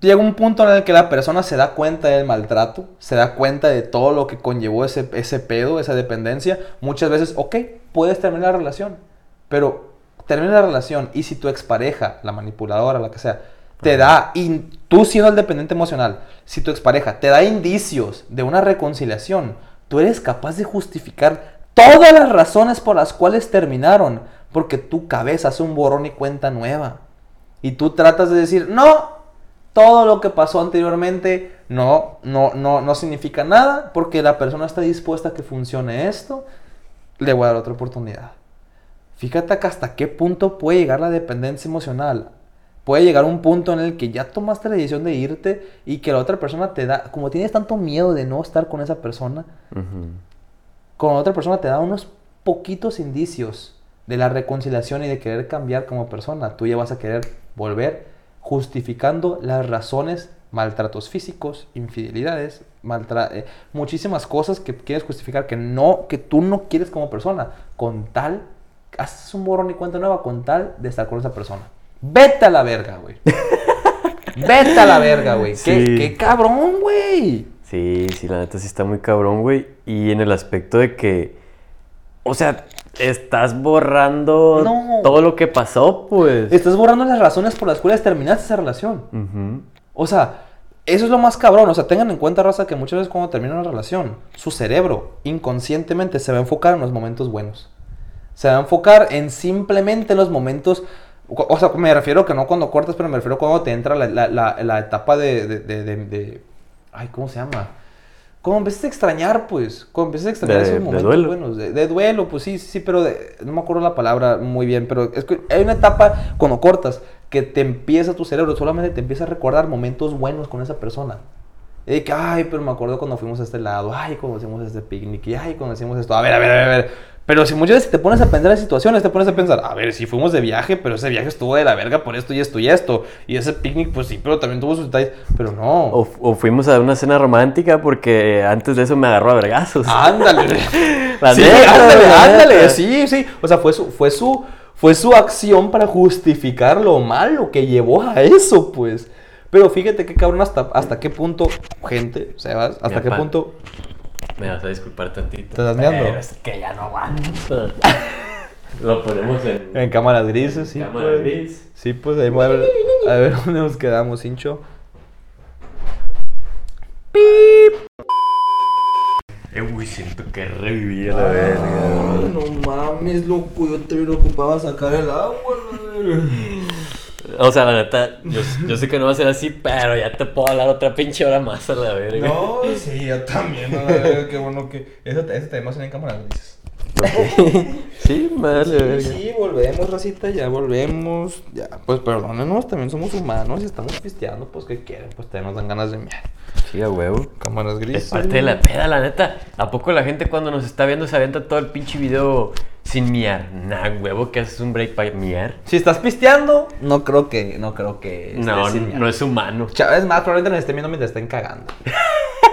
llega un punto en el que la persona se da cuenta del maltrato, se da cuenta de todo lo que conllevó ese, ese pedo, esa dependencia. Muchas veces, ok, puedes terminar la relación, pero termina la relación y si tu expareja, la manipuladora, la que sea, te da, in- tú siendo el dependiente emocional, si tu expareja te da indicios de una reconciliación, tú eres capaz de justificar todas las razones por las cuales terminaron, porque tu cabeza hace un borrón y cuenta nueva. Y tú tratas de decir, no, todo lo que pasó anteriormente no, no, no, no significa nada porque la persona está dispuesta a que funcione esto, le voy a dar otra oportunidad. Fíjate que hasta qué punto puede llegar la dependencia emocional. Puede llegar un punto en el que ya tomaste la decisión de irte y que la otra persona te da, como tienes tanto miedo de no estar con esa persona, con la otra persona te da unos poquitos indicios de la reconciliación y de querer cambiar como persona. Tú ya vas a querer volver justificando las razones, maltratos físicos, infidelidades, eh, muchísimas cosas que quieres justificar que no, que tú no quieres como persona, con tal, haces un borrón y cuenta nueva con tal de estar con esa persona. Vete a la verga, güey. Vete a la verga, güey. ¿Qué, qué cabrón, güey. Sí, sí, la neta sí está muy cabrón, güey. Y en el aspecto de que, o sea, estás borrando todo lo que pasó, pues. Estás borrando las razones por las cuales terminaste esa relación. O sea, eso es lo más cabrón. O sea, tengan en cuenta, raza, que muchas veces cuando termina una relación, su cerebro inconscientemente se va a enfocar en los momentos buenos. Se va a enfocar en simplemente los momentos. O sea, me refiero que no cuando cortas, pero me refiero cuando te entra la, etapa de, de, Ay, ¿cómo se llama? Como empiezas a extrañar, pues. Como empiezas a extrañar esos momentos duelo. buenos. De, duelo, pues sí, sí, pero no me acuerdo la palabra muy bien. Pero es que hay una etapa cuando cortas que te empieza tu cerebro, solamente te empieza a recordar momentos buenos con esa persona. Y de que, ay, pero me acuerdo cuando fuimos a este lado, ay, cuando hicimos este picnic, y ay, cuando hicimos esto. A ver, a ver, a ver, Pero si muchas veces te pones a pensar en situaciones, te pones a pensar, a ver, si fuimos de viaje, pero ese viaje estuvo de la verga por esto y esto y esto. Y ese picnic, pues sí, pero también tuvo sus detalles. Pero no. O, fuimos a una cena romántica porque antes de eso me agarró a vergazos. Ándale. sí, ándale, ándale. Sí, sí. O sea, fue su, fue su, fue su acción para justificar lo malo que llevó a eso, pues. Pero fíjate que cabrón, hasta, hasta qué punto, gente, Sebas, hasta qué punto. Me vas a disculpar tantito. ¿Te estás? Pero es que ya no aguanto. Lo ponemos en. En cámaras grises, sí. Cámara pues. gris. Sí, pues ahí a ver, a ver dónde nos quedamos, hincho. ¡Pip! Eh, uy, siento que reviví a la verga. No mames, loco, yo te ocupaba sacar el agua, o sea, la neta, yo, sé que no va a ser así, pero ya te puedo hablar otra pinche hora más a la verga. No, sí, yo también, no, qué bueno que... Eso, eso te en cámara, dices. sí, madre. Sí, sí, volvemos, racita, ya volvemos. Ya, pues perdónenos, también somos humanos y estamos pisteando, pues ¿qué quieren? Pues te nos dan ganas de mirar. Sí, a huevo. Cámaras grises. Es parte de la peda, la neta. ¿A poco la gente cuando nos está viendo se avienta todo el pinche video sin miar? Nah, huevo, que haces un break para miar. Si estás pisteando, no creo que, no creo que. No, no es humano. Es más, probablemente nos estén viendo mientras estén cagando.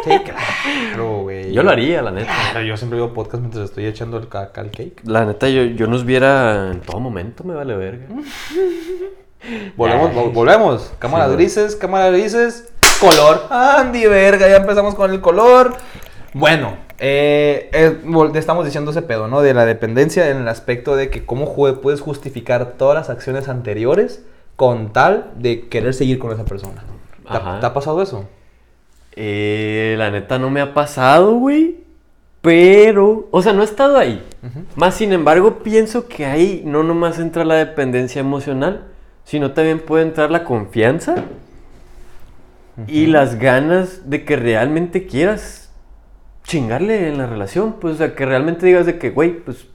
Sí, claro, güey. Yo lo haría, la neta. Claro, yo siempre veo podcast mientras estoy echando el, caca al cake. La neta, yo, yo nos viera en todo momento, me vale verga. volvemos, volvemos. Cámaras grises, cámaras grises. Color. Andy, verga, ya empezamos con el color. Bueno, eh, eh, estamos diciendo ese pedo, ¿no? De la dependencia en el aspecto de que cómo puedes justificar todas las acciones anteriores con tal de querer seguir con esa persona. ¿Te, ha pasado eso? Eh, la neta no me ha pasado, güey. Pero, o sea, no he estado ahí. Más sin embargo, pienso que ahí no nomás entra la dependencia emocional, sino también puede entrar la confianza y las ganas de que realmente quieras chingarle en la relación. Pues, o sea, que realmente digas de que, güey, pues.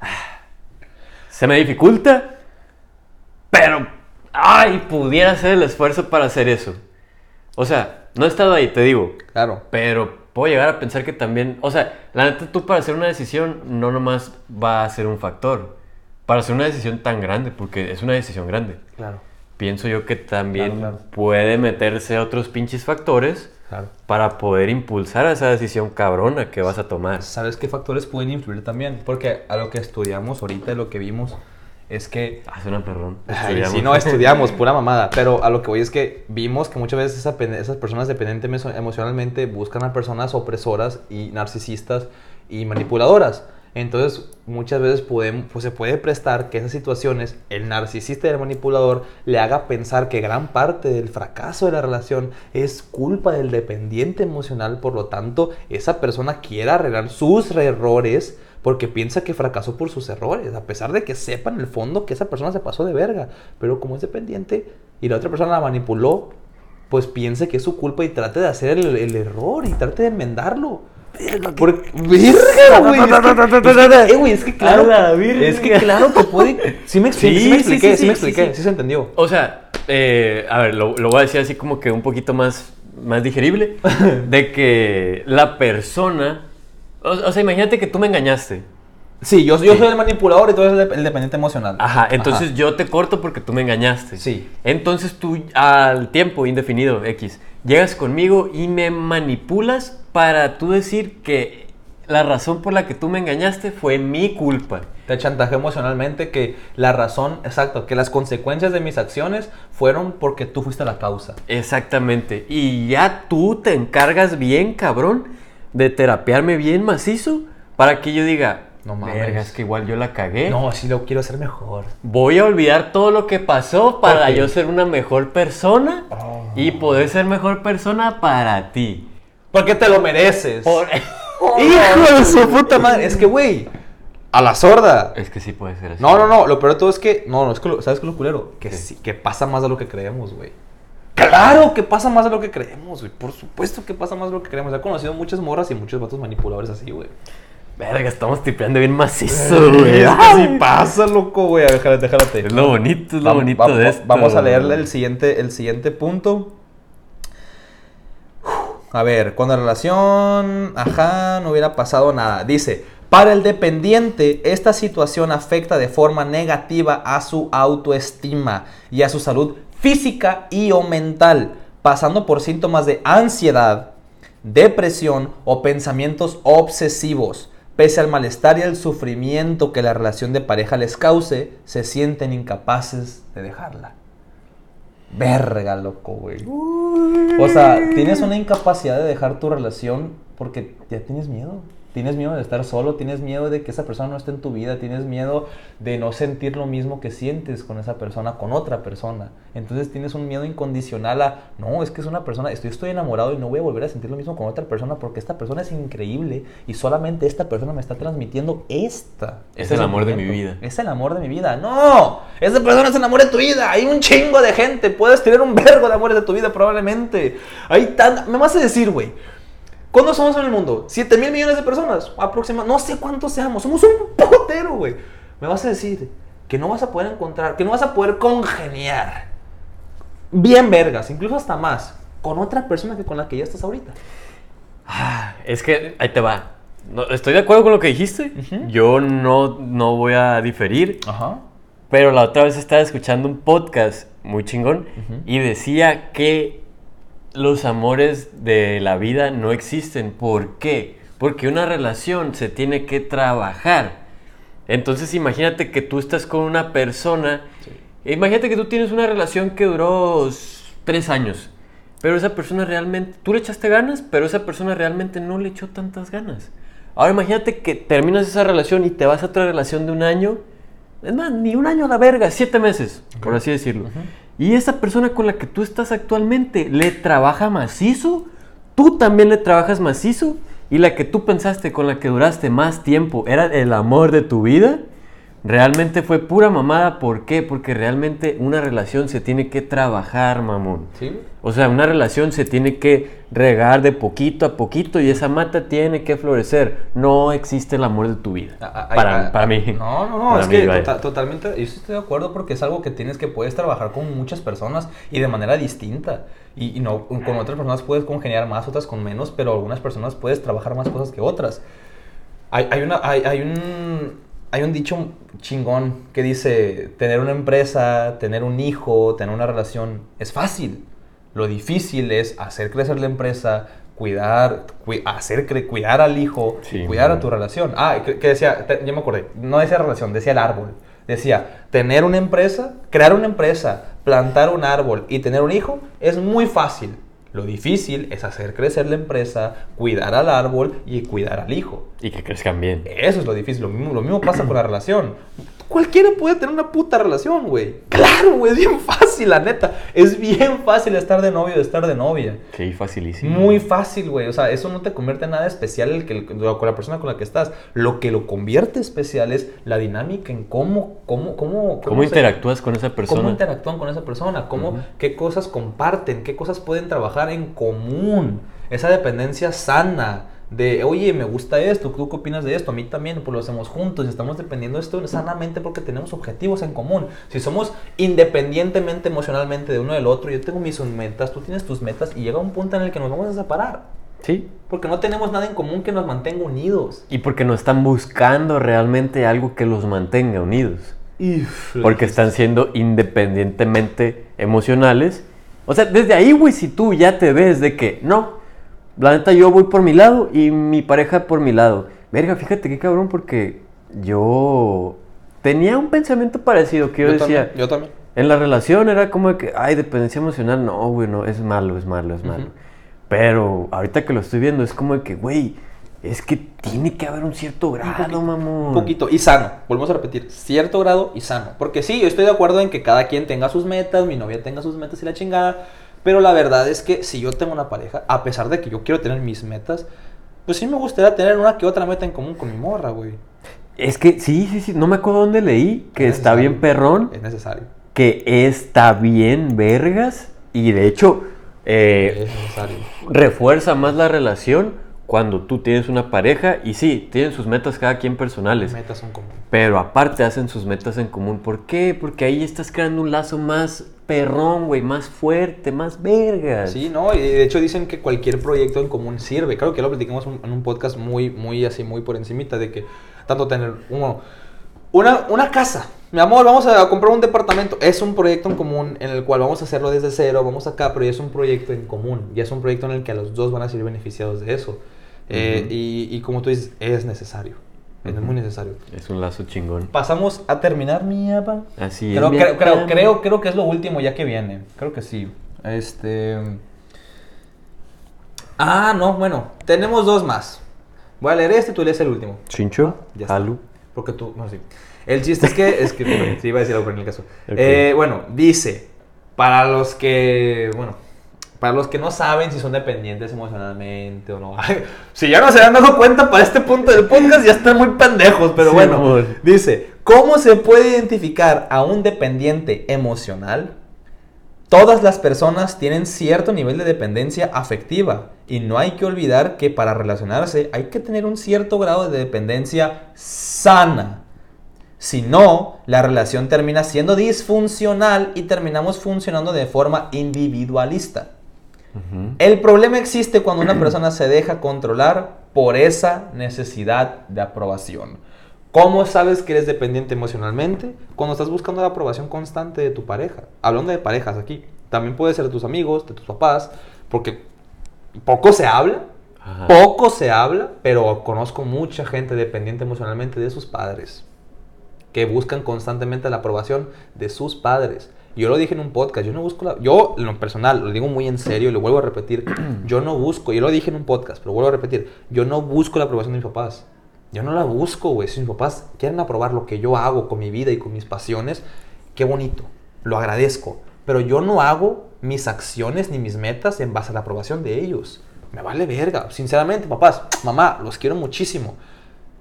Ah, se me dificulta, pero. ¡Ay! Pudiera hacer el esfuerzo para hacer eso. O sea, no he estado ahí, te digo. Claro. Pero puedo llegar a pensar que también. O sea, la neta, tú para hacer una decisión no nomás va a ser un factor. Para hacer una decisión tan grande, porque es una decisión grande. Claro pienso yo que también puede meterse otros pinches factores para poder impulsar a esa decisión cabrona que vas a tomar. ¿Sabes qué factores pueden influir también? Porque a lo que estudiamos ahorita, lo que vimos, es que... Hace una perrón. Si no, estudiamos, pura mamada. Pero a lo que voy es que vimos que muchas veces esas personas dependientes emocionalmente buscan a personas opresoras y narcisistas y manipuladoras. Entonces, muchas veces pues, se puede prestar que esas situaciones, el narcisista y el manipulador le haga pensar que gran parte del fracaso de la relación es culpa del dependiente emocional, por lo tanto, esa persona quiere arreglar sus errores porque piensa que fracasó por sus errores, a pesar de que sepa en el fondo que esa persona se pasó de verga, pero como es dependiente y la otra persona la manipuló, pues piense que es su culpa y trate de hacer el, el error y trate de enmendarlo. Porque, verga, güey. Es que, eh, güey, es que claro. Es que claro que puede. Sí me, expliqué, Sí, sí me expliqué, sí, sí, me sí, expliqué, sí. sí, se entendió. O sea, eh, a ver, lo, lo voy a decir así como que un poquito más, más digerible. de que la persona. O, o sea, imagínate que tú me engañaste. Sí, yo, yo Sí. soy el manipulador y tú eres el, el dependiente emocional. Ajá, entonces yo te corto porque tú me engañaste. Sí. Entonces tú al tiempo indefinido X llegas conmigo y me manipulas para tú decir que la razón por la que tú me engañaste fue mi culpa. Te chantaje emocionalmente que la razón, exacto, que las consecuencias de mis acciones fueron porque tú fuiste la causa. Exactamente. Y ya tú te encargas bien, cabrón, de terapiarme bien macizo para que yo diga, No mames. "Verga, es que igual yo la cagué. No, sí lo quiero hacer mejor. Voy a olvidar todo lo que pasó para yo ser una mejor persona Oh. y poder ser mejor persona para ti. Porque te lo mereces. Por- Hijo de su puta madre. Es que, güey, a la sorda. Es que sí puede ser así. No, no, no. Lo peor de todo es que. No, no, es que. lo- ¿Sabes qué es lo culero? Que sí, que pasa más de lo que creemos, güey. Claro que pasa más de lo que creemos, güey. Por supuesto que pasa más de lo que creemos. He conocido muchas morras y muchos vatos manipuladores así, güey. Verga, estamos tipeando bien macizo, güey. Es que sí pasa, loco, güey. A ver, jálate, jálate. Es lo bonito, es lo bonito de esto. Vamos a leerle el siguiente, el siguiente punto. A ver, cuando la relación, ajá, no hubiera pasado nada. Dice, para el dependiente, esta situación afecta de forma negativa a su autoestima y a su salud física y o mental, pasando por síntomas de ansiedad, depresión o pensamientos obsesivos. Pese al malestar y al sufrimiento que la relación de pareja les cause, se sienten incapaces de dejarla. Verga, loco, güey. O sea, tienes una incapacidad de dejar tu relación porque ya tienes miedo. Tienes miedo de estar solo, tienes miedo de que esa persona no esté en tu vida, tienes miedo de no sentir lo mismo que sientes con esa persona, con otra persona. Entonces tienes un miedo incondicional a, no, es que es una persona, estoy, estoy enamorado y no voy a volver a sentir lo mismo con otra persona porque esta persona es increíble y solamente esta persona me está transmitiendo esta. Es el amor de mi vida. Es el amor de mi vida. No, esa persona es el amor de tu vida. Hay un chingo de gente. Puedes tener un vergo de amores de tu vida probablemente. Hay tan... Me vas a decir, güey. ¿Cuántos somos en el mundo? ¿7 mil millones de personas? Aproximadamente. No sé cuántos seamos. Somos un potero, güey. Me vas a decir que no vas a poder encontrar, que no vas a poder congeniar. Bien vergas, incluso hasta más, con otra persona que con la que ya estás ahorita. Ah, Es que ahí te va. No, estoy de acuerdo con lo que dijiste. Ujú. Yo no, no voy a diferir. Ajá. Pero la otra vez estaba escuchando un podcast muy chingón Ujú. y decía que los amores de la vida no existen. ¿Por qué? Porque una relación se tiene que trabajar. Entonces imagínate que tú estás con una persona. Imagínate que tú tienes una relación que duró tres años. Pero esa persona realmente, tú le echaste ganas, pero esa persona realmente no le echó tantas ganas. Ahora imagínate que terminas esa relación y te vas a otra relación de un año. Es más, ni un año a la verga, siete meses, por así decirlo. Y esa persona con la que tú estás actualmente le trabaja macizo, tú también le trabajas macizo, y la que tú pensaste con la que duraste más tiempo era el amor de tu vida, realmente fue pura mamada. ¿Por qué? Porque realmente una relación se tiene que trabajar, mamón. ¿Sí? O sea, una relación se tiene que regar de poquito a poquito y esa mata tiene que florecer. No existe el amor de tu vida. Para, para mí. No, no, no, es mí, que tota- totalmente, yo estoy de acuerdo porque es algo que tienes que puedes trabajar con muchas personas y de manera distinta. Y, y no, con otras personas puedes congeniar más, otras con menos, pero algunas personas puedes trabajar más cosas que otras. Hay, hay, una, hay, hay un, hay un dicho chingón que dice, tener una empresa, tener un hijo, tener una relación es fácil. Lo difícil es hacer crecer la empresa, cuidar, cui- hacer cuidar al hijo, Sí, cuidar a tu relación. Ah, que, que decía, te- ya me acordé, no decía relación, decía el árbol. Decía, tener una empresa, crear una empresa, plantar un árbol y tener un hijo es muy fácil. Lo difícil es hacer crecer la empresa, cuidar al árbol y cuidar al hijo. Y que crezcan bien. Eso es lo difícil. Lo mismo, lo mismo pasa con la relación. Cualquiera puede tener una puta relación, güey. Claro, güey, es bien fácil, la neta. Es bien fácil estar de novio o estar de novia. Sí, facilísimo. Muy fácil, güey. O sea, eso no te convierte en nada especial el que, con la persona con la que estás. Lo que lo convierte especial es la dinámica en cómo, cómo, cómo, ¿Cómo, se- interactúas con esa persona? cómo interactúan con esa persona, cómo, qué cosas comparten, qué cosas pueden trabajar en común. Esa dependencia sana de, oye, me gusta esto, ¿tú qué opinas de esto? A mí también, pues lo hacemos juntos estamos dependiendo de esto sanamente porque tenemos objetivos en común. Si somos independientemente emocionalmente de uno del otro, yo tengo mis metas, tú tienes tus metas y llega un punto en el que nos vamos a separar. Sí. Porque no tenemos nada en común que nos mantenga unidos. Y porque no están buscando realmente algo que los mantenga unidos. Porque están siendo independientemente emocionales. O sea, desde ahí, güey, si tú ya te ves de que, no, la neta yo voy por mi lado y mi pareja por mi lado. Verga, fíjate qué cabrón, porque yo tenía un pensamiento parecido que yo, decía, También, yo también. en la relación era como de que, ay, dependencia emocional, no, güey, no, es malo, es malo, es malo. Ujú. Pero ahorita que lo estoy viendo, es como de que, güey, es que tiene que haber un cierto grado, poquito, mamón. Un poquito. Y sano. Volvemos a repetir. Cierto grado y sano. Porque sí, yo estoy de acuerdo en que cada quien tenga sus metas, mi novia tenga sus metas y la chingada. Pero la verdad es que si yo tengo una pareja, a pesar de que yo quiero tener mis metas, pues sí me gustaría tener una que otra meta en común con mi morra, güey. Es que sí, sí, sí, no me acuerdo dónde leí que Es está bien perrón, Es necesario. que está bien vergas y de hecho eh, es necesario. refuerza más la relación cuando tú tienes una pareja y sí, tienen sus metas cada quien personales, Metas son común. pero aparte hacen sus metas en común. ¿Por qué? Porque ahí estás creando un lazo más perrón, güey, más fuerte, más vergas. Sí, no, y de hecho dicen que cualquier proyecto en común sirve. Claro que lo platicamos en un podcast muy, muy así, muy por encimita, de que tanto tener uno, una, una casa. Mi amor, vamos a comprar un departamento. Es un proyecto en común en el cual vamos a hacerlo desde cero, vamos acá, pero ya es un proyecto en común. Ya es un proyecto en el que a los dos van a ser beneficiados de eso. Eh, y, y como tú dices, es necesario. Es muy necesario. Es un lazo chingón. Pasamos a terminar, mi apa. Así es. Creo, mi creo, creo, apa. creo, creo que es lo último ya que viene. Creo que sí. Este. Ah, no, bueno. Tenemos dos más. Voy a leer este, tú lees el último. Chincho, Ya está. Alu. Porque tú. No, sí. El chiste es que. Es que bueno, sí, iba a decir algo en el caso. Eh, bueno, dice. Para los que. Bueno. Para los que no saben si son dependientes emocionalmente o no. si ya no se han dado cuenta para este punto del podcast, ya están muy pendejos. Pero Sí, bueno. amor. Dice, ¿cómo se puede identificar a un dependiente emocional? Todas las personas tienen cierto nivel de dependencia afectiva y no hay que olvidar que para relacionarse hay que tener un cierto grado de dependencia sana. Si no, la relación termina siendo disfuncional y terminamos funcionando de forma individualista. El problema existe cuando una persona se deja controlar por esa necesidad de aprobación. ¿Cómo sabes que eres dependiente emocionalmente? Cuando estás buscando la aprobación constante de tu pareja. Hablando de parejas aquí. También puede ser de tus amigos, de tus papás, porque poco se habla, Ajá. poco se habla, pero conozco mucha gente dependiente emocionalmente de sus padres, que buscan constantemente la aprobación de sus padres. Yo lo dije en un podcast, yo no busco la... Yo, en lo personal, lo digo muy en serio y lo vuelvo a repetir, yo no busco, yo lo dije en un podcast, pero vuelvo a repetir, yo no busco la aprobación de mis papás. Yo no la busco, güey. Si mis papás quieren aprobar lo que yo hago con mi vida y con mis pasiones, qué bonito, lo agradezco. Pero yo no hago mis acciones ni mis metas en base a la aprobación de ellos. Me vale verga. Sinceramente, papás, mamá, los quiero muchísimo.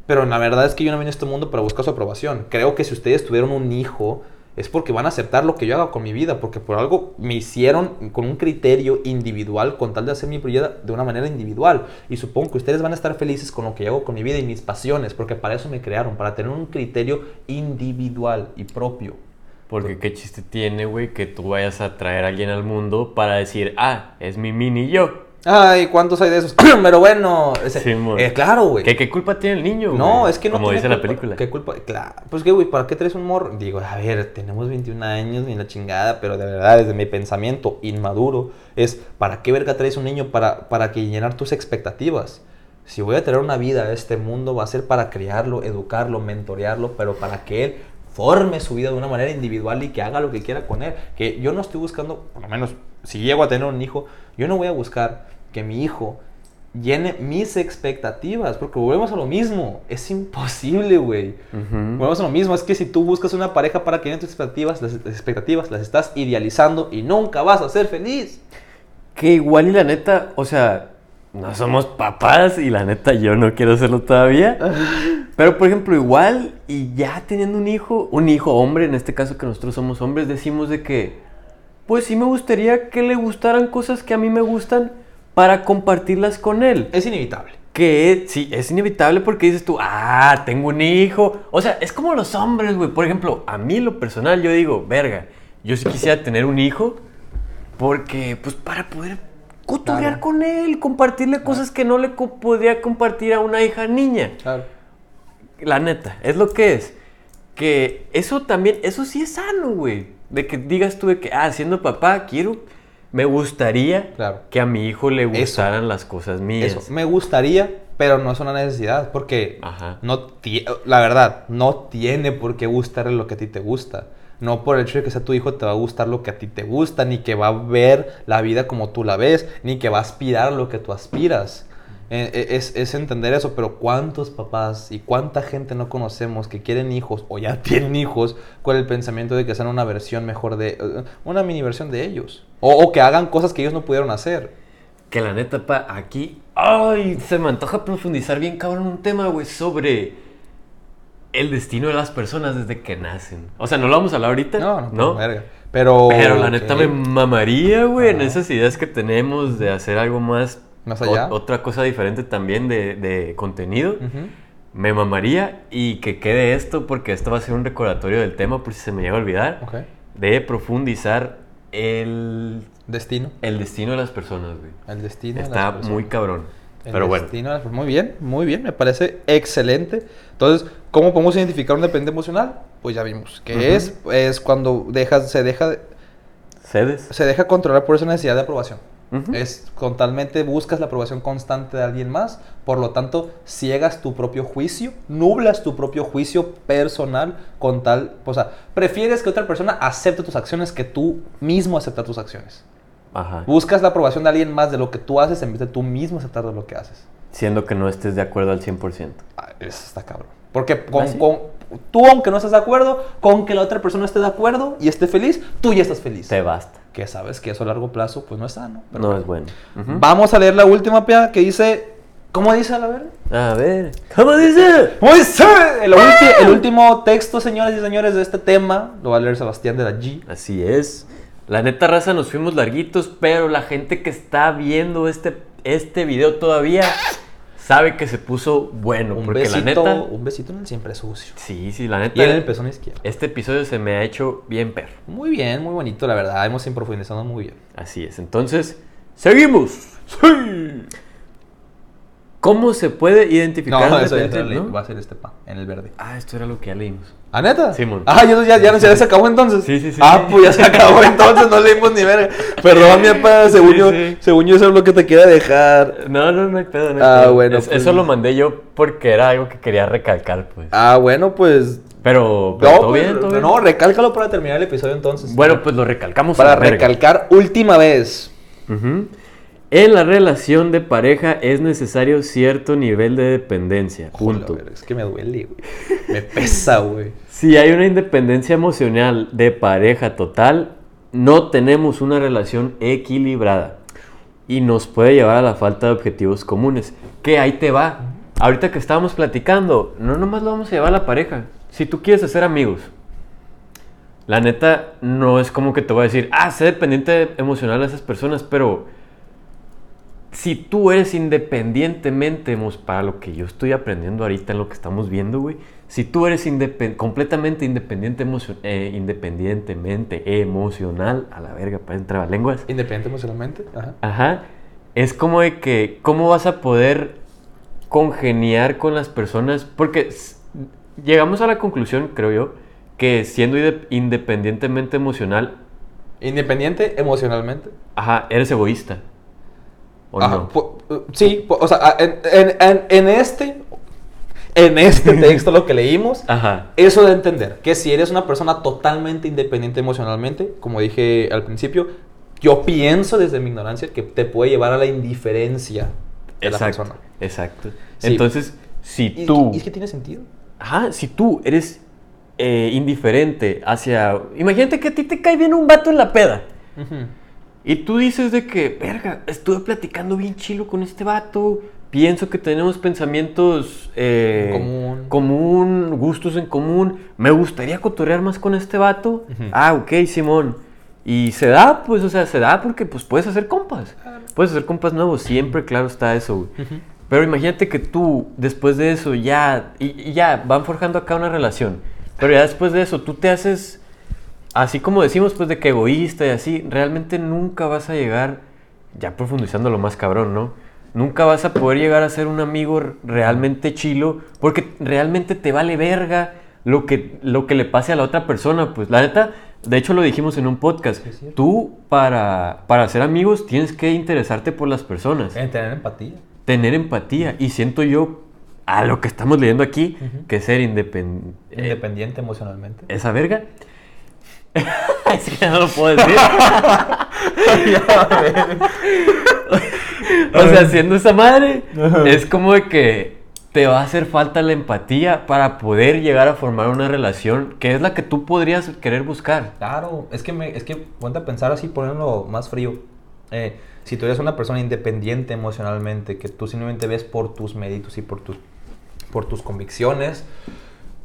Pero la verdad es que yo no vine a este mundo para buscar su aprobación. Creo que si ustedes tuvieron un hijo, es porque van a aceptar lo que yo haga con mi vida, porque por algo me hicieron con un criterio individual, con tal de hacer mi de una manera individual. Y supongo que ustedes van a estar felices con lo que yo hago con mi vida y mis pasiones, porque para eso me crearon, para tener un criterio individual y propio. Porque qué chiste tiene, güey, que tú vayas a traer a alguien al mundo para decir, ah, es mi mini yo. Ay, ¿cuántos hay de esos? Pero bueno, ese- Simón. eh, claro, güey. ¿Qué, ¿Qué culpa tiene el niño? No, güey? es que no Como tiene dice la culpa. película. ¿Qué culpa? Claro. Pues que, güey, ¿para qué traes un morro? Digo, a ver, tenemos 21 años ni la chingada, pero de verdad, desde mi pensamiento inmaduro, es ¿para qué verga traes un niño para, para que llenar tus expectativas? Si voy a traer una vida a este mundo, va a ser para criarlo, educarlo, mentorearlo, pero para que él forme su vida de una manera individual y que haga lo que quiera con él. Que yo no estoy buscando, por lo menos, si llego a tener un hijo, yo no voy a buscar que mi hijo llene mis expectativas, porque volvemos a lo mismo, es imposible, güey. Volvemos a lo mismo, es que si tú buscas una pareja para que llene tus expectativas, las, las expectativas las estás idealizando y nunca vas a ser feliz. Que igual y la neta, o sea, no somos papás y la neta yo no quiero serlo todavía. Pero por ejemplo, igual y ya teniendo un hijo, un hijo hombre, en este caso que nosotros somos hombres, decimos de que, pues sí me gustaría que le gustaran cosas que a mí me gustan para compartirlas con él. Es inevitable. Que sí, es inevitable porque dices tú, ah, tengo un hijo. O sea, es como los hombres, güey. Por ejemplo, a mí lo personal yo digo, verga, yo sí quisiera tener un hijo porque, pues, para poder cotorrear Claro. con él, compartirle cosas que no le co- podría compartir a una hija niña. Claro. La neta, es lo que es. Que eso también, eso sí es sano, güey. De que digas tú de que, ah, siendo papá, quiero, me gustaría Claro. que a mi hijo le Eso. gustaran las cosas mías. Eso, me gustaría, pero no es una necesidad, porque Ajá. no la verdad, no tiene por qué gustarle lo que a ti te gusta. No por el hecho de que sea tu hijo te va a gustar lo que a ti te gusta, ni que va a ver la vida como tú la ves, ni que va a aspirar a lo que tú aspiras. Eh, eh, Es, es entender eso, pero ¿cuántos papás y cuánta gente no conocemos que quieren hijos o ya tienen hijos con el pensamiento de que sean una versión mejor de... eh, una mini versión de ellos? O, o que hagan cosas que ellos no pudieron hacer. Que la neta, pa, aquí. Ay, se me antoja profundizar bien, cabrón, un tema, güey, sobre el destino de las personas desde que nacen. O sea, no lo vamos a hablar ahorita. No, no, no. verga. Pero, Pero la neta me mamaría, güey, en esas ideas que tenemos de hacer algo más. ¿Más allá? o- otra cosa diferente también de, de contenido. Me mamaría y que quede esto porque esto va a ser un recordatorio del tema por si se me llega a olvidar. De profundizar el, Destino. el destino de las personas, güey. El destino. de las Está personas. muy cabrón. El Pero bueno. destino de las personas. Muy bien, muy bien. Me parece excelente. Entonces, ¿cómo podemos identificar un dependiente emocional? Pues ya vimos. Que es, es cuando dejas, se, deja, de- ¿Cedes? se deja controlar por esa necesidad de aprobación. Ujú. Es totalmente buscas la aprobación constante de alguien más, por lo tanto ciegas tu propio juicio, nublas tu propio juicio personal con tal, o sea, prefieres que otra persona acepte tus acciones que tú mismo aceptar tus acciones. Ajá. Buscas la aprobación de alguien más de lo que tú haces en vez de tú mismo aceptar de lo que haces. Siendo que no estés de acuerdo al 100%. Ah, Eso está cabrón. Porque con, ¿Ah, con- tú, aunque no estés de acuerdo, con que la otra persona esté de acuerdo y esté feliz, tú ya estás feliz. Te basta. Que sabes que eso a largo plazo pues no es sano. pero No bueno. es bueno. Vamos a leer la última pea que dice. ¿Cómo dice a la verga? A ver. ¿Cómo dice? ¿Cómo dice? El, el último texto, señoras y señores, de este tema lo va a leer Sebastián de la G. Así es. La neta raza nos fuimos larguitos, pero la gente que está viendo este, este video todavía sabe que se puso bueno. Un porque besito, la neta. un besito en el siempre sucio. Sí, sí, la neta. Y en el pezón izquierdo. Este episodio se me ha hecho bien perro. Muy bien, muy bonito, la verdad. Hemos ido profundizando muy bien. Así es. Entonces, seguimos. Sí. ¿Cómo se puede identificar No, eso no? va a ser este pa, en el verde. Ah, esto era lo que ya leímos. ¿Ah, neta? Simón. Ah, ya, ya, ya, ya se acabó entonces. Sí, sí, sí. Ah, pues ya se acabó entonces, no leímos ni verga. Perdón, mi papá, según, Sí, yo, sí. según yo eso es lo que te quería dejar. No, no, no hay pedo. No hay Ah, pedo. bueno, Es- pues. Eso lo mandé yo porque era algo que quería recalcar, pues. Ah, bueno, pues... Pero, pero No, todo pues, bien, todo bien. no, recálcalo para terminar el episodio entonces. Bueno, pues lo recalcamos. para a verga. recalcar última vez. Ujú. En la relación de pareja es necesario cierto nivel de dependencia. Punto. Joder, es que me duele, güey. Me pesa, güey. Si hay una independencia emocional de pareja total, no tenemos una relación equilibrada y nos puede llevar a la falta de objetivos comunes. Que ahí te va. Ahorita que estábamos platicando, no nomás lo vamos a llevar a la pareja. Si tú quieres hacer amigos, la neta no es como que te voy a decir, ah, sé dependiente emocional de esas personas, pero si tú eres independientemente, para lo que yo estoy aprendiendo ahorita en lo que estamos viendo, güey, si tú eres indepen- completamente independiente eh, independientemente emocional, a la verga, para entrar lenguas, Independiente emocionalmente. Ajá. ajá, es como de que, ¿cómo vas a poder congeniar con las personas? Porque llegamos a la conclusión, creo yo, que siendo inde- independientemente emocional, Independiente emocionalmente. ajá, eres egoísta. ¿O Ajá, no? pu- uh, sí, pu- o sea, en, en- en- en este, en este texto lo que leímos, Ajá. eso de entender que si eres una persona totalmente independiente emocionalmente, como dije al principio, yo pienso desde mi ignorancia que te puede llevar a la indiferencia. de la Exacto, persona. exacto. Sí. Entonces, si tú... y es que tiene sentido. Ajá, si tú eres eh, indiferente hacia... Imagínate que a ti te cae bien un vato en la peda. Y tú dices de que, verga, estuve platicando bien chilo con este vato. Pienso que tenemos pensamientos eh, En común. común, gustos en común. Me gustaría cotorrear más con este vato. Ah, ok, Simón. Y se da, pues, o sea, se da porque pues puedes hacer compas. Puedes hacer compas nuevos, siempre, claro está eso, güey. Pero imagínate que tú, después de eso, ya, y, y ya, van forjando acá una relación. Pero ya después de eso, tú te haces, así como decimos, pues de que egoísta y así, realmente nunca vas a llegar, ya profundizando lo más cabrón, ¿no? Nunca vas a poder llegar a ser un amigo realmente chilo, porque realmente te vale verga lo que, lo que le pase a la otra persona. Pues la neta, de hecho lo dijimos en un podcast, tú para, para ser amigos tienes que interesarte por las personas En tener empatía. tener empatía. Y siento yo, a lo que estamos leyendo aquí, que ser independiente. Independiente emocionalmente. ¿Esa verga? es que no lo puedo decir. o sea, siendo esa madre, es como de que te va a hacer falta la empatía para poder llegar a formar una relación que es la que tú podrías querer buscar. Claro, es que, me, es que ponte a pensar así, ponerlo más frío. Eh, si tú eres una persona independiente emocionalmente, que tú simplemente ves por tus méritos y por tus, por tus convicciones,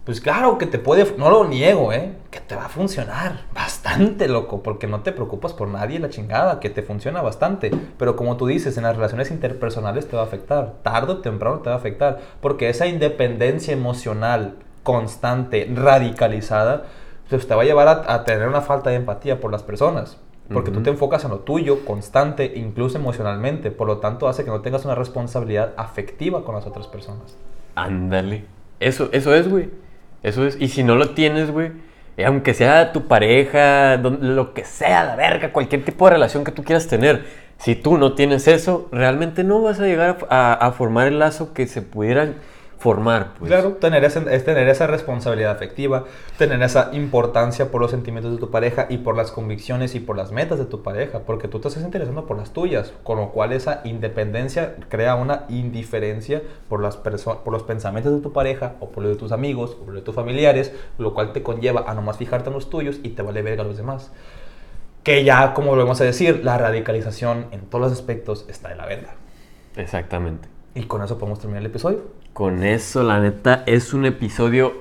pues claro que te puede, no lo niego, ¿eh? Que te va a funcionar bastante, loco, porque no te preocupas por nadie, la chingada, que te funciona bastante. Pero como tú dices, en las relaciones interpersonales te va a afectar, tarde o temprano te va a afectar, porque esa independencia emocional constante, radicalizada, pues te va a llevar a, a tener una falta de empatía por las personas. Porque tú Ujú. te enfocas en lo tuyo, constante, incluso emocionalmente. Por lo tanto, hace que no tengas una responsabilidad afectiva con las otras personas. Ándale. Eso, eso es, güey. Eso es. Y si no lo tienes, güey, eh, aunque sea tu pareja, lo que sea, la verga, cualquier tipo de relación que tú quieras tener, si tú no tienes eso, realmente no vas a llegar a- a formar el lazo que se pudieran formar, pues. Claro, tener, ese- es tener esa responsabilidad afectiva, tener esa importancia por los sentimientos de tu pareja y por las convicciones y por las metas de tu pareja, porque tú te estás interesando por las tuyas, con lo cual esa independencia crea una indiferencia por, las por los pensamientos de tu pareja o por los de tus amigos o por los de tus familiares, lo cual te conlleva a nomás fijarte en los tuyos y te vale verga a los demás. Que ya, como volvemos a decir, la radicalización en todos los aspectos está de la verga. Exactamente. Y con eso podemos terminar el episodio. Con eso, la neta, es un episodio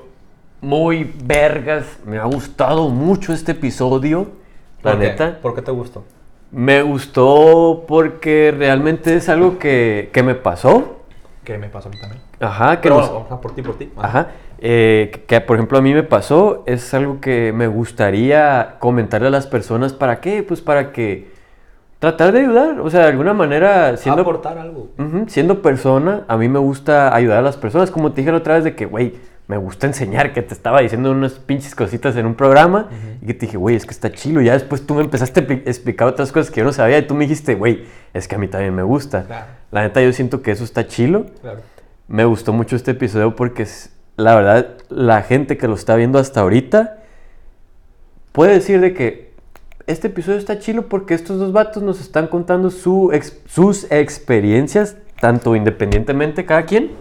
muy vergas. Me ha gustado mucho este episodio. La ¿Por qué? neta. ¿Por qué te gustó? Me gustó porque realmente es algo que, que me pasó. Que me pasó a mí también. Ajá, que Pero nos- bueno, ajá, por ti, por ti. Ajá. eh, que, que, por ejemplo a mí me pasó, es algo que me gustaría comentarle a las personas. ¿Para qué? Pues para que tratar de ayudar. O sea, de alguna manera, siendo, aportar algo. Siendo persona, a mí me gusta ayudar a las personas. Como te dije la otra vez de que, güey, me gusta enseñar, que te estaba diciendo unas pinches cositas en un programa y que te dije, güey, es que está chilo. Ya después tú me empezaste a expli- explicar otras cosas que yo no sabía y tú me dijiste, güey, es que a mí también me gusta. Claro. La neta, yo siento que eso está chilo. Claro. Me gustó mucho este episodio porque es- la verdad, la gente que lo está viendo hasta ahorita puede decir de que este episodio está chilo porque estos dos vatos nos están contando su ex- sus experiencias, tanto independientemente cada quien,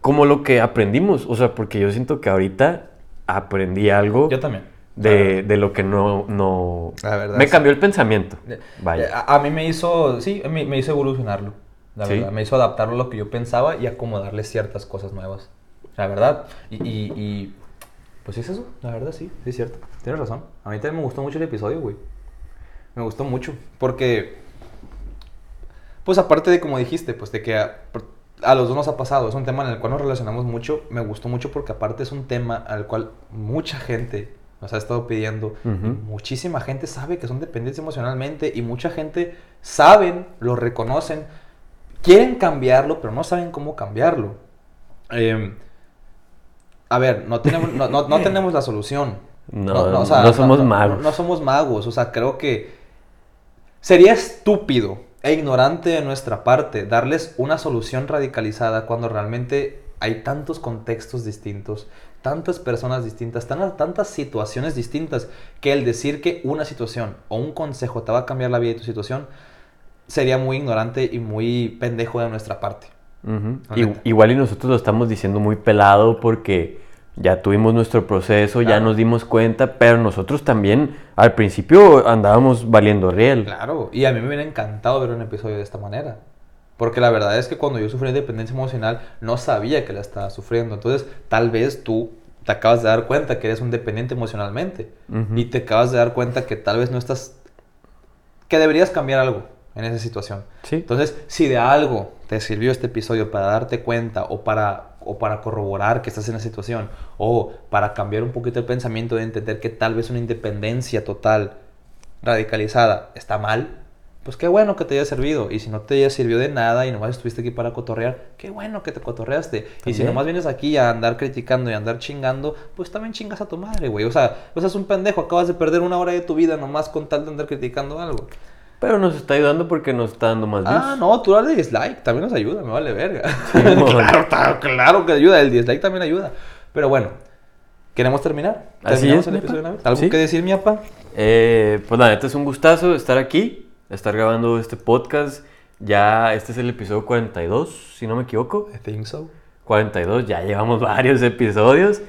como lo que aprendimos. O sea, porque yo siento que ahorita aprendí algo Yo también. de, de lo que no... no La verdad, me sí. cambió el pensamiento. Vaya. A, a mí me hizo, sí, me, me hizo evolucionarlo. La Sí. verdad, me hizo adaptarlo a lo que yo pensaba y acomodarle ciertas cosas nuevas. La verdad. Y, y, y, pues sí es eso, la verdad sí, sí es cierto. Tienes razón. A mí también me gustó mucho el episodio, güey. Me gustó mucho. Porque, pues aparte de como dijiste, pues de que a, a los dos nos ha pasado, es un tema en el cual nos relacionamos mucho. Me gustó mucho porque aparte es un tema al cual mucha gente nos ha estado pidiendo. Muchísima gente sabe que son dependientes emocionalmente y mucha gente saben, lo reconocen, quieren cambiarlo, pero no saben cómo cambiarlo. Eh, a ver, no tenemos, no, no- no tenemos la solución. No, no somos magos. No somos magos. O sea, creo que sería estúpido e ignorante de nuestra parte darles una solución radicalizada cuando realmente hay tantos contextos distintos, tantas personas distintas, tan- tantas situaciones distintas, que el decir que una situación o un consejo te va a cambiar la vida de tu situación sería muy ignorante y muy pendejo de nuestra parte. Igual y nosotros lo estamos diciendo muy pelado porque ya tuvimos nuestro proceso, ya nos dimos cuenta, pero nosotros también al principio andábamos valiendo riel. Claro, y a mí me hubiera encantado ver un episodio de esta manera. Porque la verdad es que cuando yo sufrí dependencia emocional no sabía que la estaba sufriendo. Entonces, tal vez tú te acabas de dar cuenta que eres un dependiente emocionalmente. Ujú. Y te acabas de dar cuenta que tal vez no estás... que deberías cambiar algo en esa situación. Sí. Entonces, si de algo te sirvió este episodio para darte cuenta o para, o para corroborar que estás en la situación o para cambiar un poquito el pensamiento de entender que tal vez una independencia total radicalizada está mal, pues qué bueno que te haya servido. Y si no te haya servido de nada y nomás estuviste aquí para cotorrear, qué bueno que te cotorreaste. Y si También. nomás vienes aquí a andar criticando y a andar chingando, pues también chingas a tu madre, güey. O sea, o sea, es un pendejo, acabas de perder una hora de tu vida nomás con tal de andar criticando algo. Pero nos está ayudando porque nos está dando más views. Ah, no, tú dale dislike, también nos ayuda, me vale verga. mon. claro, claro que ayuda, el dislike también ayuda. Pero bueno, ¿queremos terminar? Así ¿Terminamos es, el episodio de una vez? ¿Algo Sí. que decir, mi apa? Eh, pues la neta es un gustazo estar aquí, estar grabando este podcast. Ya este es el episodio 42, si no me equivoco. I think so. 42, ya llevamos varios episodios.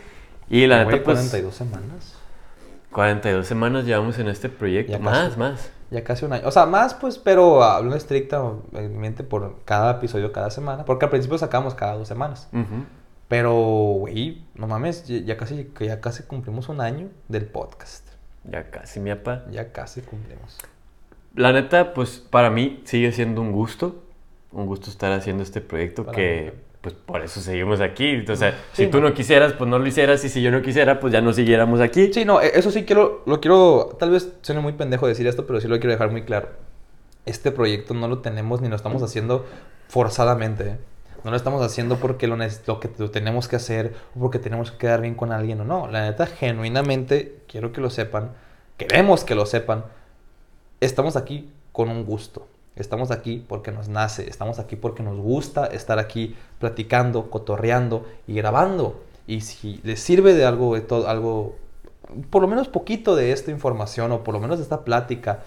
Y la neta, pues 42 semanas. 42 semanas llevamos en este proyecto. Ya más, más. Ya casi un año. O sea, más pues, pero hablando estrictamente por cada episodio cada semana. Porque al principio sacamos cada dos semanas. Pero, güey, no mames, ya casi, ya casi cumplimos un año del podcast. Ya casi, mi apa. Ya casi cumplimos. La neta, pues para mí sigue siendo un gusto. Un gusto estar haciendo este proyecto Para que, mí. Pues por eso seguimos aquí. O sea, Sí, si tú no. no quisieras, pues no lo hicieras. Y si yo no quisiera, pues ya no siguiéramos aquí. Sí, no, e- eso sí quiero, lo quiero, tal vez suene muy pendejo decir esto, pero sí lo quiero dejar muy claro. Este proyecto no lo tenemos ni lo estamos haciendo forzadamente. ¿eh? No lo estamos haciendo porque lo, lo que lo tenemos que hacer o porque tenemos que quedar bien con alguien o no. La neta, genuinamente, quiero que lo sepan, queremos que lo sepan. Estamos aquí con un gusto. Estamos aquí porque nos nace, estamos aquí porque nos gusta estar aquí platicando, cotorreando y grabando. Y si les sirve de algo, de todo, algo, por lo menos poquito de esta información o por lo menos de esta plática,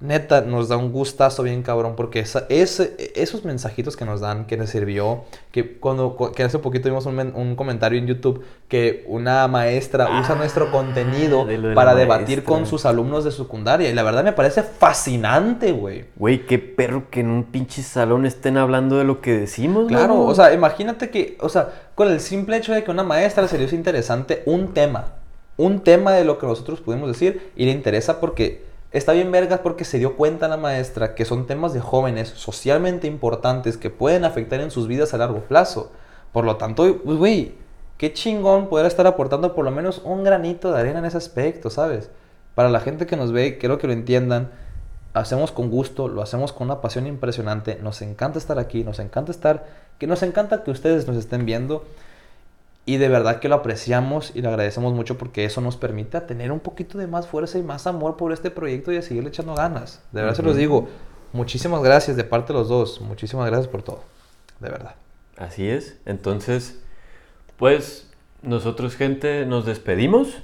neta, nos da un gustazo bien cabrón porque esa, ese- esos mensajitos que nos dan, que nos sirvió, que cuando cu- que hace poquito vimos un, men- un comentario en YouTube que una maestra usa nuestro contenido Ah, de lo de la para debatir maestra. con sus alumnos de secundaria y la verdad me parece fascinante, güey. Güey, qué perro que en un pinche salón estén hablando de lo que decimos, Claro, mano. o sea, imagínate que, o sea, con el simple hecho de que una maestra se le hizo interesante un tema, un tema de lo que nosotros pudimos decir y le interesa porque está bien vergas porque se dio cuenta la maestra que son temas de jóvenes socialmente importantes que pueden afectar en sus vidas a largo plazo. Por lo tanto, pues, güey, qué chingón poder estar aportando por lo menos un granito de arena en ese aspecto, ¿sabes? Para la gente que nos ve, quiero que lo entiendan hacemos con gusto, lo hacemos con una pasión impresionante, nos encanta estar aquí, nos encanta estar, que nos encanta que ustedes nos estén viendo y de verdad que lo apreciamos y le agradecemos mucho porque eso nos permite tener un poquito de más fuerza y más amor por este proyecto y a seguirle echando ganas. De verdad se los digo, muchísimas gracias de parte de los dos, muchísimas gracias por todo, de verdad. Así es. Entonces, pues nosotros, gente, nos despedimos.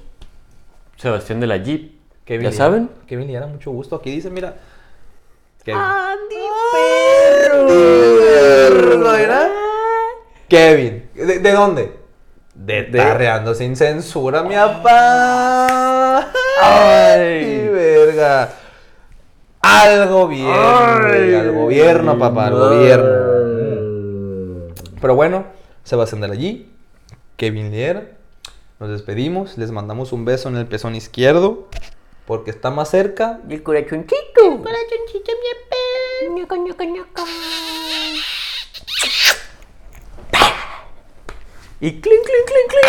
Sebastián de la Jeep. Kevin ¿Ya saben? Kevin Liera, mucho gusto. Aquí dice, mira. Kevin. perro, mira. Kevin. ¿De, de dónde? De Tarreando sin censura, mi papá. Ay, verga. Al gobierno. al gobierno, papá, al gobierno. Pero bueno, Sebastián de la G, Kevin Liera. Nos despedimos, les mandamos un beso en el pezón izquierdo. Porque está más cerca. Y el corazoncito. Corazoncito, mi apá. Y clink, clink, clink, clink.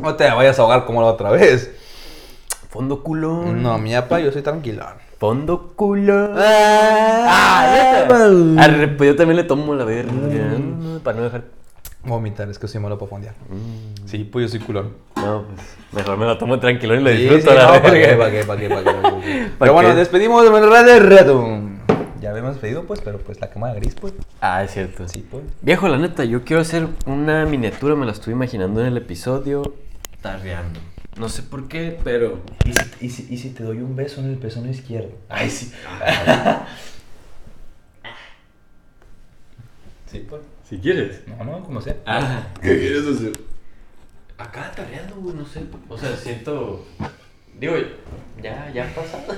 No te vayas a ahogar como la otra vez. Fondo culón. No, mi apa, yo soy tranquilón. Fondo culón. Ah. Arre, pues yo también le tomo la verga. Para no dejar. Vomitar, es que soy malo para fondear. Mm, Sí, pues yo soy culón. No, pues mejor me la tomo tranquilo y la Sí, disfruto sí, la no, ¿pa' verga. qué, pa' qué, pa' qué, pa' qué, pa' qué? ¿Pa' Pero bueno, qué? despedimos de manera de reto. Ya habíamos despedido, pues, pero pues la quema de gris, pues. Ah, es cierto. Sí, pues. Viejo, la neta, yo quiero hacer una miniatura, me la estuve imaginando en el episodio. Tarreando. No sé por qué, pero. ¿Y si, y, si, ¿Y si te doy un beso en el pezón izquierdo? Ay, sí. Sí, pues. Si quieres. No, no, como sea. Ah, ¿qué quieres hacer? Acá tareando, güey, no sé. O sea, siento. Digo, ya, ya ha pasado.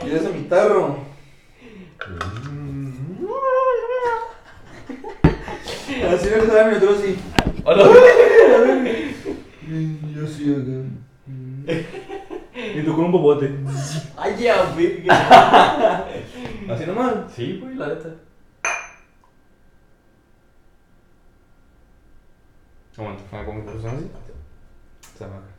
¿Quieres a mi tarro? Así me gusta darme otro así. Hola. Yo sí acá. Y tú con un popote. Ay, ya, verga. Así nomás. Sí, güey, la neta. Aguanta, me pongo posición así. Se va acá.